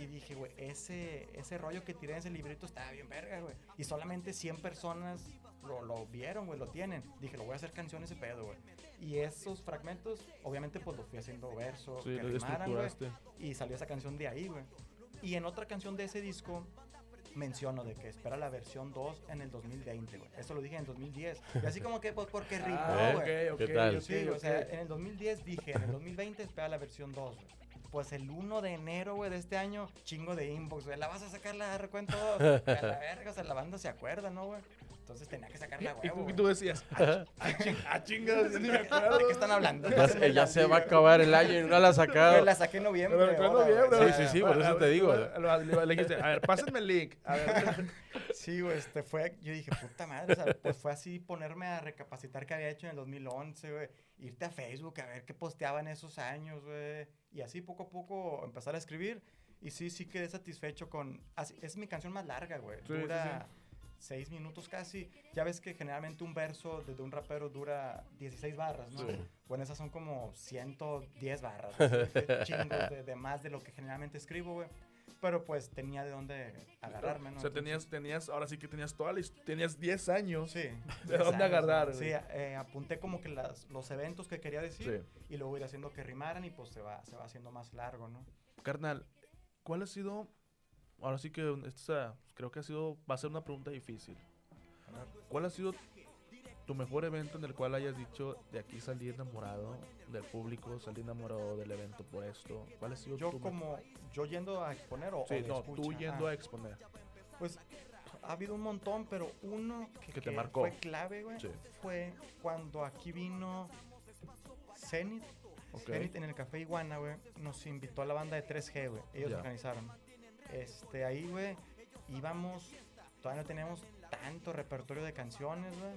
Y dije, güey, ese, ese rollo que tiré en ese librito estaba bien verga, güey. Y solamente 100 personas lo, lo vieron, güey, lo tienen. Dije, lo voy a hacer canción ese pedo, güey. Y esos fragmentos, obviamente, pues los fui haciendo versos, Sí, que rimaran, güey. Y salió esa canción de ahí, güey. Y en otra canción de ese disco menciono de que espera la versión 2 en el 2020, güey. Eso lo dije en el 2010. Y así como que, pues, porque rimó, Ah, güey. ok, ok, ¿Qué tal? ok, Sí, o sea, en el 2010 dije, en el 2020 espera la versión 2, güey. Pues el 1 de enero, güey, de este año, chingo de inbox, güey. La vas a sacar la recuento. A la verga, o sea, la banda se acuerda, ¿no, güey? Entonces tenía que sacarla, Y huevo. y tú decías, ah, ah, ah, chingas, ni me acuerdo. ¿De qué están hablando? Ya, se- ya se va a acabar el año y no la ha sacado. Güey, la saqué en noviembre. Pero en noviembre, Sí, sí, sí, por eso te digo. Le, dijiste, a ver, pásenme el link. A ver. Sí, güey, este fue, yo dije, puta madre, o sea, pues fue así ponerme a recapacitar qué había hecho en el 2011, güey, irte a Facebook a ver qué posteaba en esos años, güey, y así poco a poco empezar a escribir, y sí, sí quedé satisfecho con, así- es mi canción más larga, güey, Sí, sí, dura seis minutos casi, ya ves que generalmente un verso de, de un rapero dura 16 barras, ¿no? Sí. Bueno, esas son como 110 barras, chingos de, de más de lo que generalmente escribo, güey. Pero pues tenía de dónde agarrarme, ¿no? O sea, Entonces- tenías, tenías, ahora sí que tenías toda la tenías 10 años. Sí. ¿De diez dónde años, agarrar, ¿no? Sí, eh, apunté como que las, los eventos que quería decir Sí. y luego ir haciendo que rimaran y pues se va, se va haciendo más largo, ¿no? Carnal, ¿cuál ha sido? Ahora sí que esta, creo que ha sido, va a ser una pregunta difícil. ¿Cuál ha sido tu mejor evento en el cual hayas dicho de aquí salí enamorado del público, salí enamorado del evento por esto? ¿Cuál ha sido Yo tu como, yo yendo a exponer o, o Sí, de no, tú yendo Ah, a exponer. Pues ha habido un montón, pero uno que, Que te que marcó. fue clave, güey, Sí. fue cuando aquí vino Zenith. Ok. Zenith en el Café Iguana, güey, nos invitó a la banda de 3G, güey. Ellos Ya. organizaron. Este, ahí, güey, íbamos, todavía no teníamos tanto repertorio de canciones, güey.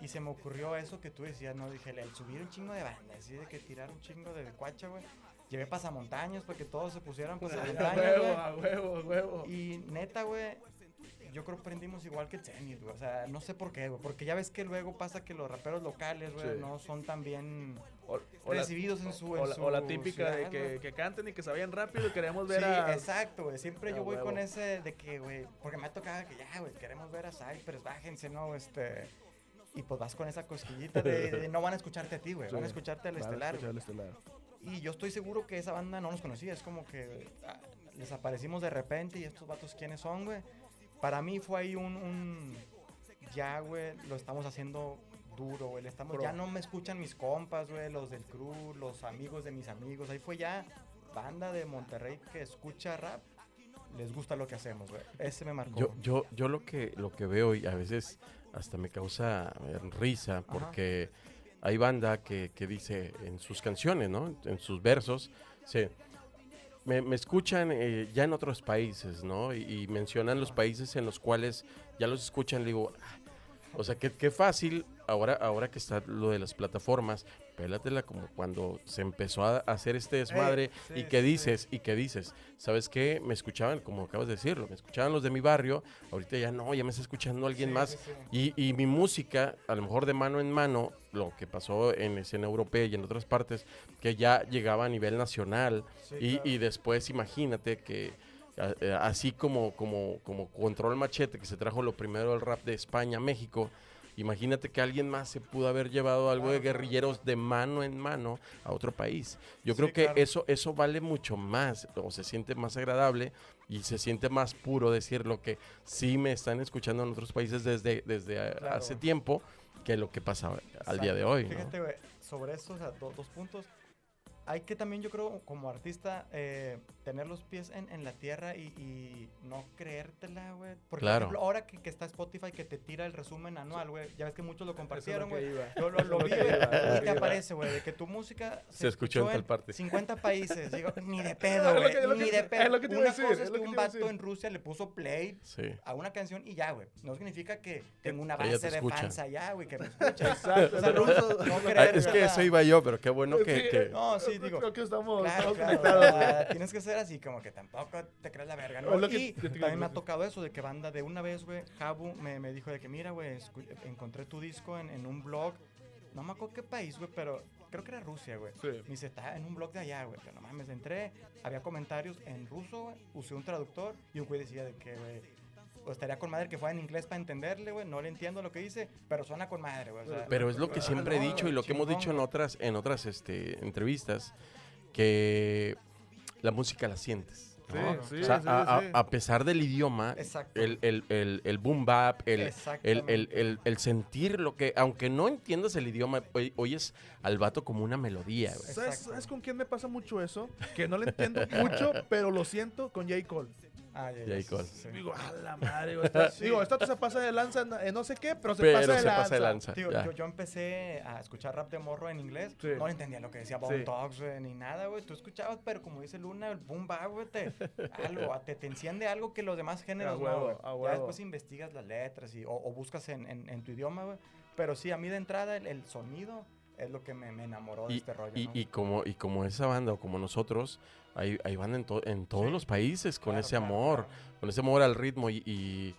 Y se me ocurrió eso que tú decías, ¿no? Dije, el subir un chingo de bandas, así de que tirar un chingo de cuacha, güey. Llevé pasamontañas para que todos se pusieran A pasamontañas, huevo, a huevo, a huevo. Y neta, güey, yo creo que aprendimos igual que Zenith, güey. O sea, no sé por qué, güey. Porque ya ves que luego pasa que los raperos locales, güey, Sí. no son tan bien O, o la, recibidos en su, o en la- su o la típica de que, que canten y que se vayan rápido y queremos ver Sí, a... exacto, güey. Siempre a yo voy con huevo. ese de que, güey, porque me ha tocado que ya, güey, queremos ver a Cypress, bájense, ¿no? Este. Y pues vas con esa cosquillita de, de no van a escucharte a ti, güey, van a Sí, escucharte al estelar. escuchar al estelar. Y yo estoy seguro que esa banda no nos conocía, es como que ah, les aparecimos de repente y estos vatos quiénes son, güey. Para mí fue ahí un, un, ya, güey, lo estamos haciendo duro, güey. le Estamos, Pro. ya no me escuchan mis compas, güey, los del crew, los amigos de mis amigos. Ahí fue ya banda de Monterrey que escucha rap. Les gusta lo que hacemos, güey. Ese me marcó. Yo, yo, yo lo que lo que veo y a veces hasta me causa risa porque hay banda que, que dice en sus canciones, ¿no? En sus versos, se, me, me escuchan eh, ya en otros países, ¿no? Y, y mencionan los países en los cuales ya los escuchan, digo, "Ah, o sea, qué, qué fácil, ahora, ahora que está lo de las plataformas, pélatela como cuando se empezó a hacer este desmadre sí, y que sí, dices, y que dices, ¿sabes qué? Me escuchaban, como acabas de decirlo, me escuchaban los de mi barrio, ahorita ya no, ya me está escuchando alguien más. Y, y mi música, a lo mejor de mano en mano, lo que pasó en escena europea y en otras partes, que ya llegaba a nivel nacional. Y, claro. y después imagínate que eh, así como, como, como Control Machete, que se trajo lo primero del rap de España a México, imagínate que alguien más se pudo haber llevado algo de claro. guerrilleros de mano en mano a otro país. Yo Sí, creo que claro. eso, eso vale mucho más, o se siente más agradable y se siente más puro decir lo que sí me están escuchando en otros países desde, desde hace tiempo que lo que pasa al día de hoy. ¿no? Fíjate, güey, sobre eso, o sea, do- dos puntos. Hay que también, yo creo, como artista, eh, tener los pies en, en la tierra y, y no creértela, güey. Porque, Claro. por ejemplo, ahora que, que está Spotify, que te tira el resumen anual, güey, ya ves que muchos lo compartieron, es güey. Yo lo, lo vi, es güey, es y te aparece, güey, de que tu música Se escuchó en tal parte. 50 países. Digo, ni de Es pedo, güey, es ni que- de es pedo. lo que te Una decir, cosa es es que que un vato en Rusia le puso play Sí. a una canción y ya, güey. No significa que tengo una base te de escuchan. fans allá, güey, que me escucha. Exacto. O sea, no, no Ah, creer, es o que eso iba yo, pero qué bueno que- No, sí, digo. Creo que estamos, Claro, estamos claro, o conectados. sea, tienes que ser así, como que tampoco te crees la verga, ¿no? Lo que- y yo también me ha tocado eso, de que banda de una vez, güey, Jabu me, me dijo de que, mira, güey, encontré tu disco en, en un blog, no me acuerdo qué país, güey, pero creo que era Rusia, güey. Sí. Me dice, está en un blog de allá, güey, pero no mames, entré, había comentarios en ruso, güey, usé un traductor y un güey decía de que, güey, pues estaría con madre que fuera en inglés para entenderle, güey, no le entiendo lo que dice, pero suena con madre, güey. o sea, Pero es lo que siempre he dicho y lo que hemos dicho en otras, en otras este, entrevistas, que la música la sientes. ¿no? sí, O sea, sí, a, a- sí. a pesar del idioma, el, el, el, el boom bap, el, el, el, Exactamente. el- el sentir lo que, aunque no entiendas el idioma, oy- oyes al vato como una melodía. güey. ¿Sabes. ¿Sabes con quién me pasa mucho eso? Que no le entiendo mucho, pero lo siento con J. Cole. Ah, ya, J. Cole. sí, sí. Digo, a la madre, güey. está- Digo, esto se pasa de lanza en, en no sé qué, pero se Pero pasa de se lanza. pasa de lanza. Tío, yo, yo empecé a escuchar rap de morro en inglés. Sí. No entendía lo que decía Bone Sí. Talks, güey, ni nada, güey. Tú escuchabas, pero como dice Luna, el boom bap, güey, te, algo, te, te enciende algo que los demás géneros no, güey. huevo. Ya después investigas las letras y, o, o buscas en, en, en tu idioma, güey. Pero sí, a mí de entrada el, el sonido es lo que me, me enamoró de Y, este rollo, y- ¿no? y como, y como esa banda o como nosotros, hay, hay banda en, to- en todos Sí. los países con Claro, ese claro, amor, claro. con ese amor al ritmo. Y, y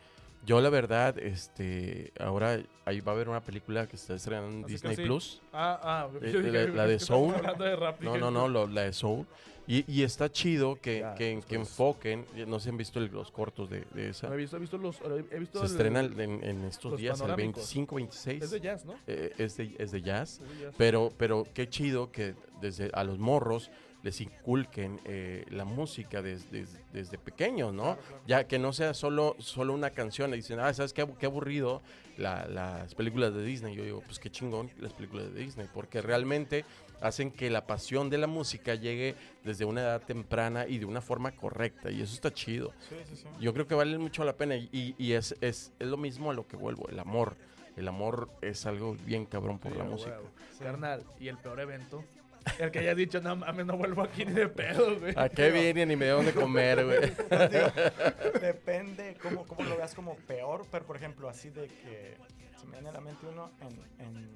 yo la verdad, este, ahora ahí va a haber una película que está estrenando en Así Disney sí. Plus. Ah, ah. Eh, dije, la- la de Soul. de rap, No, no, no, lo- la de Soul. Y, y está chido que, Ya, que, que enfoquen, no se han visto el- los cortos de, de esa. No he visto, he visto los. He visto Se el- estrena en, en estos días, el panorámicos. 25, 26. Es de jazz, ¿no? eh, es, de, es de jazz. Es de jazz. Pero, pero qué chido que desde a los morros les inculquen eh, la música des- des- desde pequeños, ¿no? Claro, claro. Ya que no sea solo, solo una canción. Y dicen, ah, ¿sabes qué, qué aburrido la- las películas de Disney? Yo digo, pues qué chingón las películas de Disney. Porque realmente hacen que la pasión de la música llegue desde una edad temprana y de una forma correcta. Y eso está chido. Sí, sí, sí. Yo creo que vale mucho la pena. Y, y es, es, es lo mismo a lo que vuelvo, el amor. El amor es algo bien cabrón por la música. Carnal, y el peor evento. El que hayas dicho, no mames, no vuelvo aquí ni de pedo, güey. ¿A qué viene? Ni me dio dónde comer, güey. Digo, depende cómo, cómo lo veas como peor, pero por ejemplo, así de que se me viene a la mente uno en, en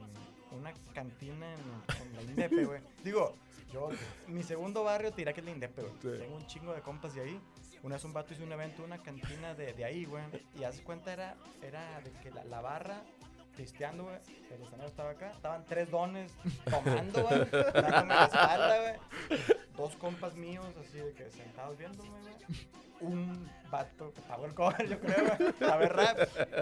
una cantina en, en la Indepe, güey. Digo, yo, mi segundo barrio te dirá que es la Indepe, güey. Sí. Tengo un chingo de compas de ahí. Una vez un vato hizo un evento, en una cantina de, de ahí, güey. Y hace cuenta era, era de que la, la barra pisteando, güey. El escenario estaba acá. Estaban tres dones tomando, güey. Dándome la espalda. Dos compas míos, así de que sentados viéndome, güey. Un vato que pagó el cover, yo creo, güey, a ver rap.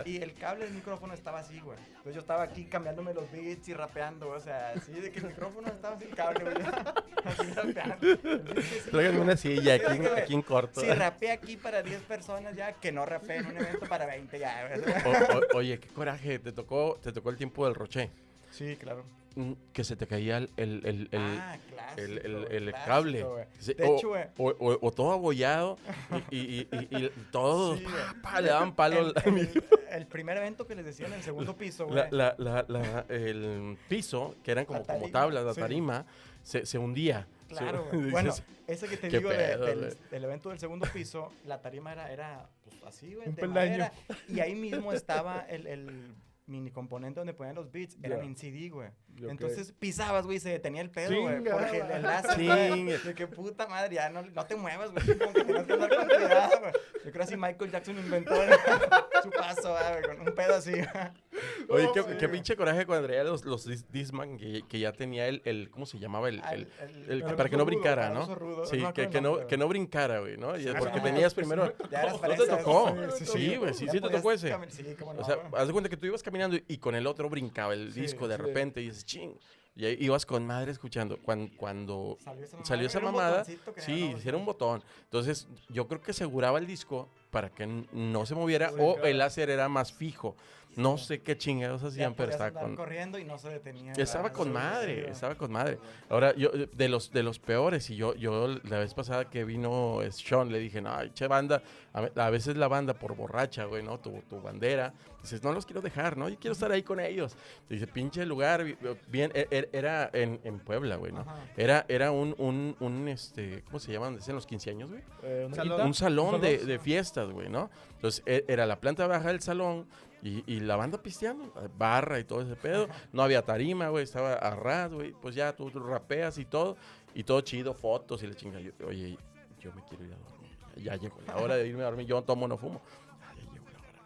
Y el cable del micrófono estaba así, güey. Entonces yo estaba aquí cambiándome los beats y rapeando, o sea, así de que el micrófono estaba sin cable, güey. Así rapeando. Tráiganme una silla aquí, en- aquí en corto. Si rapeé aquí para 10 personas ya, que no rapeé en un evento para 20 ya, güey. O- o- oye, qué coraje, te tocó, te tocó el tiempo del Roché. Sí, claro. Mm, Que se te caía el, el, el, el- ah, clásico, el, el- el clásico, cable. De o, hecho, güey. o, o- o todo abollado y, y, y, y- y todos Sí, pa, güey. pa, le daban palo el, al- el- el primer evento que les decía en el segundo piso, güey. la, la, la, la- el piso, que eran como, como tablas, la sí. tarima, se, se hundía. Claro, güey. Bueno, ese que te digo de- pedo, del, del evento del segundo piso, la tarima era, era pues, así, güey, de madera. Y ahí mismo estaba el, el mini componente donde ponían los beats. Era Ya. en CD, güey. Entonces pisabas, güey, y se detenía el pedo, güey. Porque el enlace, de que puta madre, ya no, no te muevas, güey. Como que tenías que andar con cuidado, güey. Yo creo así Michael Jackson inventó el- su paso, güey, con un pedo así. Oye, qué, sí, qué pinche coraje cuando traía los, los Dis- Discman que, que ya tenía el, el, ¿cómo se llamaba? El, Ah, el- el- el- el para que no rudo, brincara, el ¿no? rudo, Sí, no que, que no, que no brincara, güey, ¿no? Y Ah, porque tenías pues, primero... Ya eras ¿No te tocó? sí, Sí, güey, sí, sí te tocó ese. cami- Sí, cómo no, O sea, haz de cuenta que tú ibas caminando y, y con el otro brincaba el Sí, disco de sí. repente y dices, ching. Y ahí ibas con madre escuchando. Cuando, cuando Salió esa mamada. salió esa mamada, sí, hicieron un botón. Entonces, yo creo que aseguraba el disco para que no se moviera Sí, o claro. el láser era más fijo. No sé qué chingados Ya hacían, pero estaba andar con... corriendo y no se detenía. Estaba con madre, estaba con madre. Ahora, yo, eh, de los, de los peores, y yo, yo la vez pasada que vino eh, Sean, le dije, no, che banda, a, ve- a veces la banda por borracha, güey, ¿no? Tu, tu bandera, dices, no los quiero dejar, ¿no? Yo quiero estar ahí con ellos. Dice, pinche lugar, vi- bien, e- e- era en, en Puebla, güey, ¿no? Ajá. Era, era un, un, un, este, ¿cómo se llaman? ¿Decían los 15 años, güey? Eh, Salón. un salón ¿Un de, salón? de fiestas, güey, ¿no? Entonces e- era la planta baja del salón y, y la banda pisteando, barra y todo ese pedo. No había tarima, güey, estaba a ras, güey. Pues ya tú, tú rapeas y todo, y todo chido, fotos y la chinga. Yo- oye, yo me quiero ir a dormir. Ya llegó la hora de irme a dormir. Yo no tomo, no fumo. Ah, ya llegó la hora.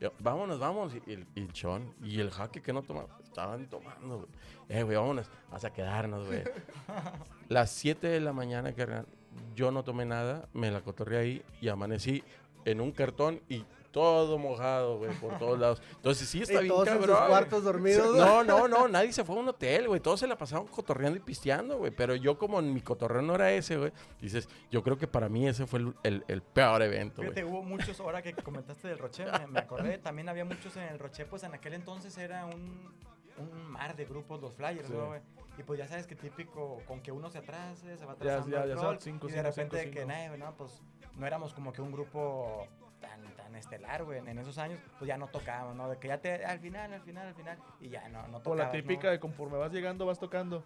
Yo, vámonos, vamos. Y el, y el chon y el jaque que no toma, estaban tomando, güey. Eh, güey, vámonos. Vas a quedarnos, güey. Las 7 de la mañana, carnal, yo no tomé nada, me la cotorré ahí y amanecí en un cartón y todo mojado, güey, por todos lados. Entonces sí está y bien todos en sus cabrón. güey. cuartos dormidos. No, no, no, nadie se fue a un hotel, güey. Todos se la pasaron cotorreando y pisteando, güey. Pero yo, como en mi cotorreo no era ese, güey, dices, yo creo que para mí ese fue el, el- el peor evento, Fíjate, güey. hubo muchos, ahora que comentaste del Roche, me, me acordé, también había muchos en el Roche, pues en aquel entonces era un, un mar de grupos, los flyers, Sí. ¿no, güey? Y pues ya sabes que típico, con que uno se atrase, se va Ya- atrasando ya- el ya rol, cinco, y de cinco, repente cinco, que, cinco. nah, güey, no, pues no éramos como que un grupo tan, tan estelar, güey, en esos años, pues ya no tocábamos, ¿no? De que ya te, al final, al final, al final, y ya no, no O tocabas, la ¿no? típica de conforme vas llegando, vas tocando.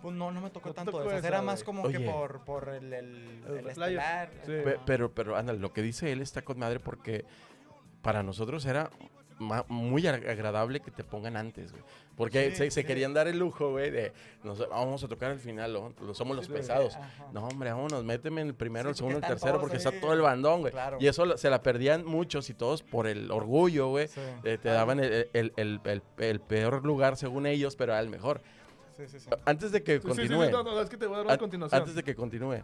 Pues no, no me tocó ¿No te tanto tocó de esas, esa, era más como Oye. que por, por el, el, El estelar. Sí. Pero, pero, anda, lo que dice él está con madre porque para nosotros era muy ag- agradable que te pongan antes, güey. Porque Sí, se, se sí. querían dar el lujo, güey, de nos, vamos a tocar al final, ¿no? Lo- somos los Sí, pesados. Ajá. No, hombre, vámonos, méteme en el primero, Sí, el segundo, el tercero, porque ahí. está todo el bandón, güey. Claro. Y eso se la perdían muchos y todos por el orgullo, güey. Sí. Eh, te daban el, el- el- el- el peor lugar según ellos, pero era el mejor. Sí, sí, sí. Antes de que Sí, sí, sí, continúe, no, no, es que te voy a dar una an- continuación. antes de que continúe,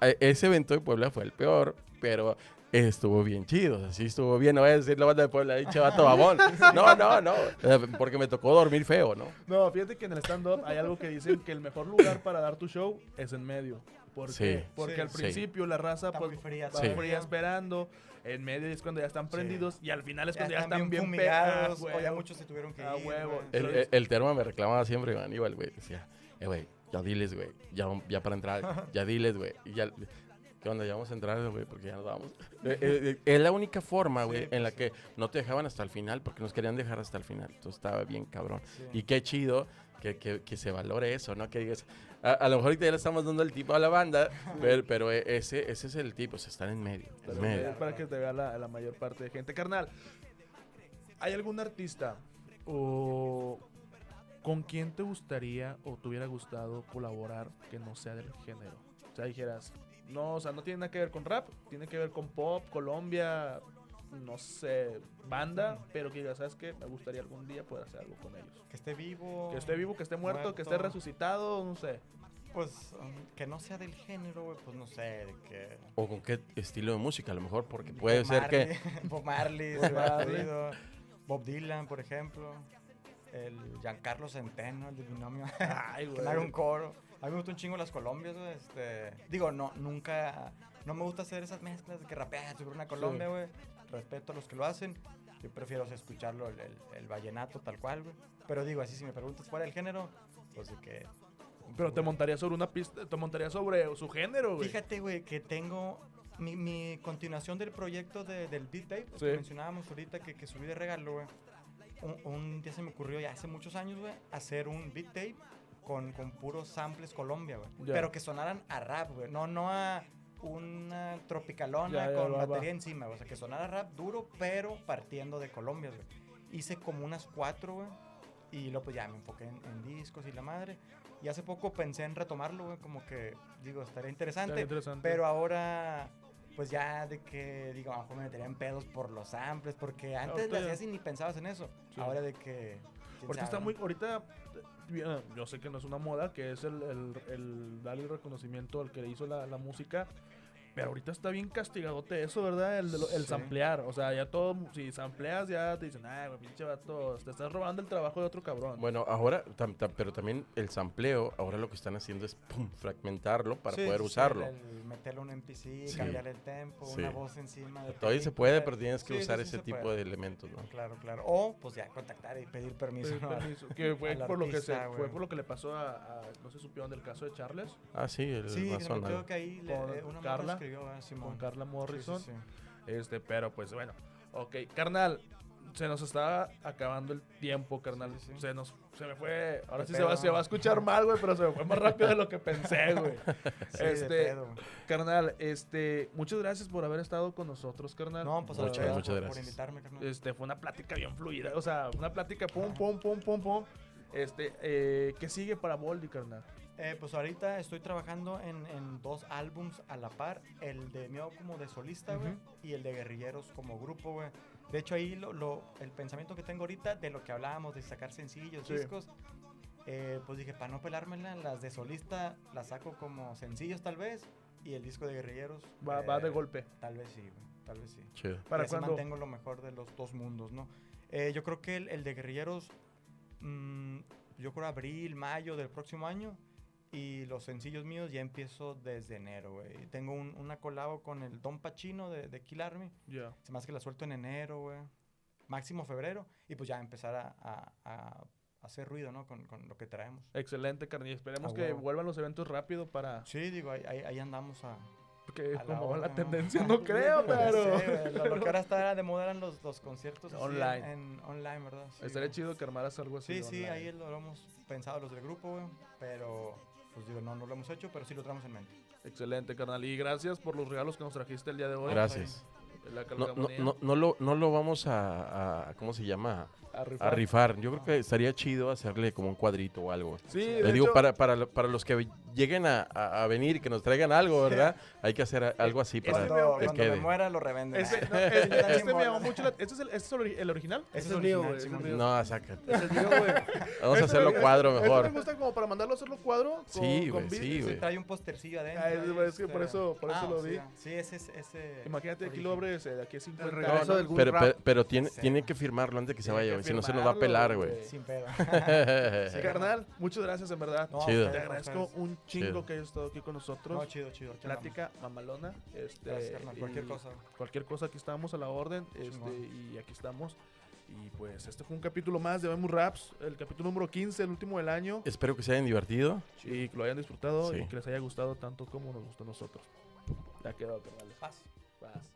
eh, ese evento de Puebla fue el peor, pero estuvo bien chido, o sea, sí estuvo bien, no voy a decir la banda de Puebla, dicho vato babón. No, no, no, porque me tocó dormir feo, ¿no? No, fíjate que en el stand-up hay algo que dicen que el mejor lugar para dar tu show es en medio. ¿Por Sí. Porque Sí. al Sí. principio la raza Está pues, muy fría, va Sí. fría esperando. En medio es cuando ya están prendidos. Y al final es cuando ya, están bien, fumigados. pe- o ya muchos se tuvieron que Ah, ir. huevo. El, el, el termo me reclamaba siempre, Aníbal, güey, decía, eh, güey, ya diles, güey, ya, ya para entrar, ya diles, güey, y ya... ¿Qué onda? Ya vamos a entrar, güey, porque ya nos vamos. Eh, eh, eh, es la única forma, güey, Sí, en la que no te dejaban hasta el final, porque nos querían dejar hasta el final. Entonces estaba bien cabrón. Sí. Y qué chido que, que, que se valore eso, ¿no? Que digas, a, a lo mejor ahorita ya le estamos dando el tipo a la banda, pero, pero e- ese, ese es el tipo, o sea, están en medio. en Pero medio. es para que te vea la, la mayor parte de gente. Carnal, ¿hay algún artista o con quien te gustaría o te hubiera gustado colaborar que no sea del género? O sea, dijeras, no, o sea, no tiene nada que ver con rap, tiene que ver con pop, Colombia, no sé, banda, pero que digas, ¿sabes qué? Me gustaría algún día poder hacer algo con ellos. Que esté vivo. Que esté vivo, que esté muerto, que esté resucitado, no sé. Pues um, que no sea del género, güey, pues no sé, de que... ¿O con qué estilo de música? A lo mejor, porque puede Bob ser que... Marley, Bob Marley, Bob se me ha Marley. Bob Dylan, por ejemplo. El Giancarlo Centeno, el del binomio. Ay, que me haga un coro. A mí me gustan un chingo las Colombias, güey. Este, digo, no, nunca. No me gusta hacer esas mezclas de que rapeas sobre una Colombia, güey. Respeto a los que lo hacen. Yo prefiero o sea, escucharlo, el, el, el vallenato tal cual, güey. Pero digo, así si me preguntas fuera del género, pues de que. Pero te montaría sobre una pista, te montaría sobre su género, güey. Fíjate, güey, que tengo mi, mi continuación del proyecto de- del Beat Tape, Sí. que mencionábamos ahorita, que, que subí de regalo, güey. Un, un día se me ocurrió ya hace muchos años, güey, hacer un Beat Tape con, con puros samples Colombia, güey. Ya. Pero que sonaran a rap, güey. No, no a una tropicalona ya, con va, va. batería encima, güey. O sea, que sonara rap duro, pero partiendo de Colombia, güey. Hice como unas cuatro, güey. Y luego pues ya me enfoqué en, en discos y la madre. Y hace poco pensé en retomarlo, güey, como que, digo, estaría interesante. Estaría interesante. Pero ahora, pues ya de que, digo, a lo mejor me metería en pedos por los samples, porque antes ya- hacías y ni pensabas en eso. Sí. Ahora de que... Ahorita está sabe, muy, ¿no? ahorita, yo sé que no es una moda, que es el, el, el darle reconocimiento al que le hizo la, la música, pero ahorita está bien castigadote eso, ¿verdad? El, el Sí. samplear, o sea, ya todo, si sampleas ya te dicen, ay, güey, pinche vato, te estás robando el trabajo de otro cabrón. Bueno, ahora, tam- tam- pero también el sampleo, ahora lo que están haciendo es pum, fragmentarlo para Sí, poder sí, usarlo. el- meterle un NPC, Sí. cambiarle el tempo, Sí. una voz encima. de Todavía se puede, pero tienes que usar sí ese se tipo puede. de elementos, ¿no? Claro, claro. O, pues ya contactar y pedir permiso. Pedir que fue por lo que se, fue por lo que le pasó a, a- no se supieron del caso de Charles Ah, sí, el Sí, creo que ahí le, eh, una Carla, escribió, Simón. con Carla Sí, sí, Morrison. sí. Este, pero pues bueno. Ok, carnal. Se nos está acabando el tiempo, carnal. Sí, sí. Se nos se me fue. Ahora De sí se va, se va a escuchar mal, güey, pero se me fue más rápido de lo que pensé, güey. Sí, de este, pedo. carnal, este, muchas gracias por haber estado con nosotros, carnal. No, pues Muchas- muchas, muchas por, por gracias. invitarme, carnal. Este, fue una plática bien fluida, o sea, una plática pum, pum, pum, pum, pum. Este, eh, ¿qué sigue para Boldi, carnal? Eh, pues ahorita estoy trabajando en, en dos álbums a la par, el de Mio como de solista, güey, y el de Guerrilleros como grupo, güey. De hecho ahí lo, lo- el pensamiento que tengo ahorita de lo que hablábamos de sacar sencillos, Sí. discos, eh, pues dije, para no pelármela, las de solista las saco como sencillos tal vez, y el disco de Guerrilleros. Va, va de eh, golpe. Tal vez sí, güey, tal vez sí. Chido. ¿Para y así cuándo? mantengo lo mejor de los dos mundos, ¿no? Eh, yo creo que el, el de Guerrilleros, mm, yo creo abril, mayo del próximo año. Y los sencillos míos ya empiezo desde enero, güey. Tengo un, una colabo con el Don Pachino de, de Kill Army. Ya. Se me hace que la suelto en enero, güey. Máximo febrero. Y pues ya empezar a, a- a hacer ruido, ¿no? Con, con lo que traemos. Excelente, carnal. Esperemos A que vuelvan los eventos rápido para Sí, digo, ahí, ahí, andamos a... que a como la orden, tendencia, no creo, pero sí, lo, lo que ahora está de moda eran los, los conciertos así en- Online. En, online, ¿verdad? Sí, estaría chido que armaras algo así. Sí, sí, online. ahí lo hemos pensado los del grupo, güey. Pero, pues digo, no, no lo hemos hecho, pero sí lo traemos en mente. Excelente, carnal. Y gracias por los regalos que nos trajiste el día de hoy. Gracias. No, no, calcamonía. no, no lo, no lo vamos a, a- ¿cómo se llama? A rifar. A rifar. Yo creo que estaría chido hacerle como un cuadrito o algo. Sí, Le de digo, hecho, para, para, lo- para los que lleguen a, a- a venir y que nos traigan algo, ¿verdad? Hay que hacer algo así Ese para me- Cuando, que cuando me muera lo revenden. Ah, no, el- este bien me llamó mucho la... ¿Este es el, este es el ori- el original? Ese Ese es es mío, güey. No, sácate. Ese es mío, güey. Vamos a Este hacerlo cuadro este mejor. me gusta como para mandarlo a hacerlo cuadro. con- Sí, con güey, sí, Sí, güey. trae un postercillo adentro. Ah, es- que por este- eso- por eso Ah, lo sea, sí, ese es ese. Imagínate, aquí lo abres eh, de aquí a 50 El regreso años. del Gun Pero, pero, tiene, tiene que firmarlo antes de que se vaya, güey. Si no, se nos va a pelar, güey. Sin pedo. Sí, carnal, muchas gracias en verdad. No, Chido. Te agradezco un chingo Chido. que hayas estado aquí con nosotros. No, chido, chido. Plática mamalona. Este, Gracias, carnal, Cualquier cosa. Cualquier cosa, aquí estamos a la orden. Este, y aquí estamos. Y pues este fue un capítulo más de Vemos Raps, el capítulo número 15, el último del año. Espero que se hayan divertido. Y que lo hayan disfrutado Sí. y que les haya gustado tanto como nos gustó a nosotros. Ya quedó, carnales. Paz. Paz.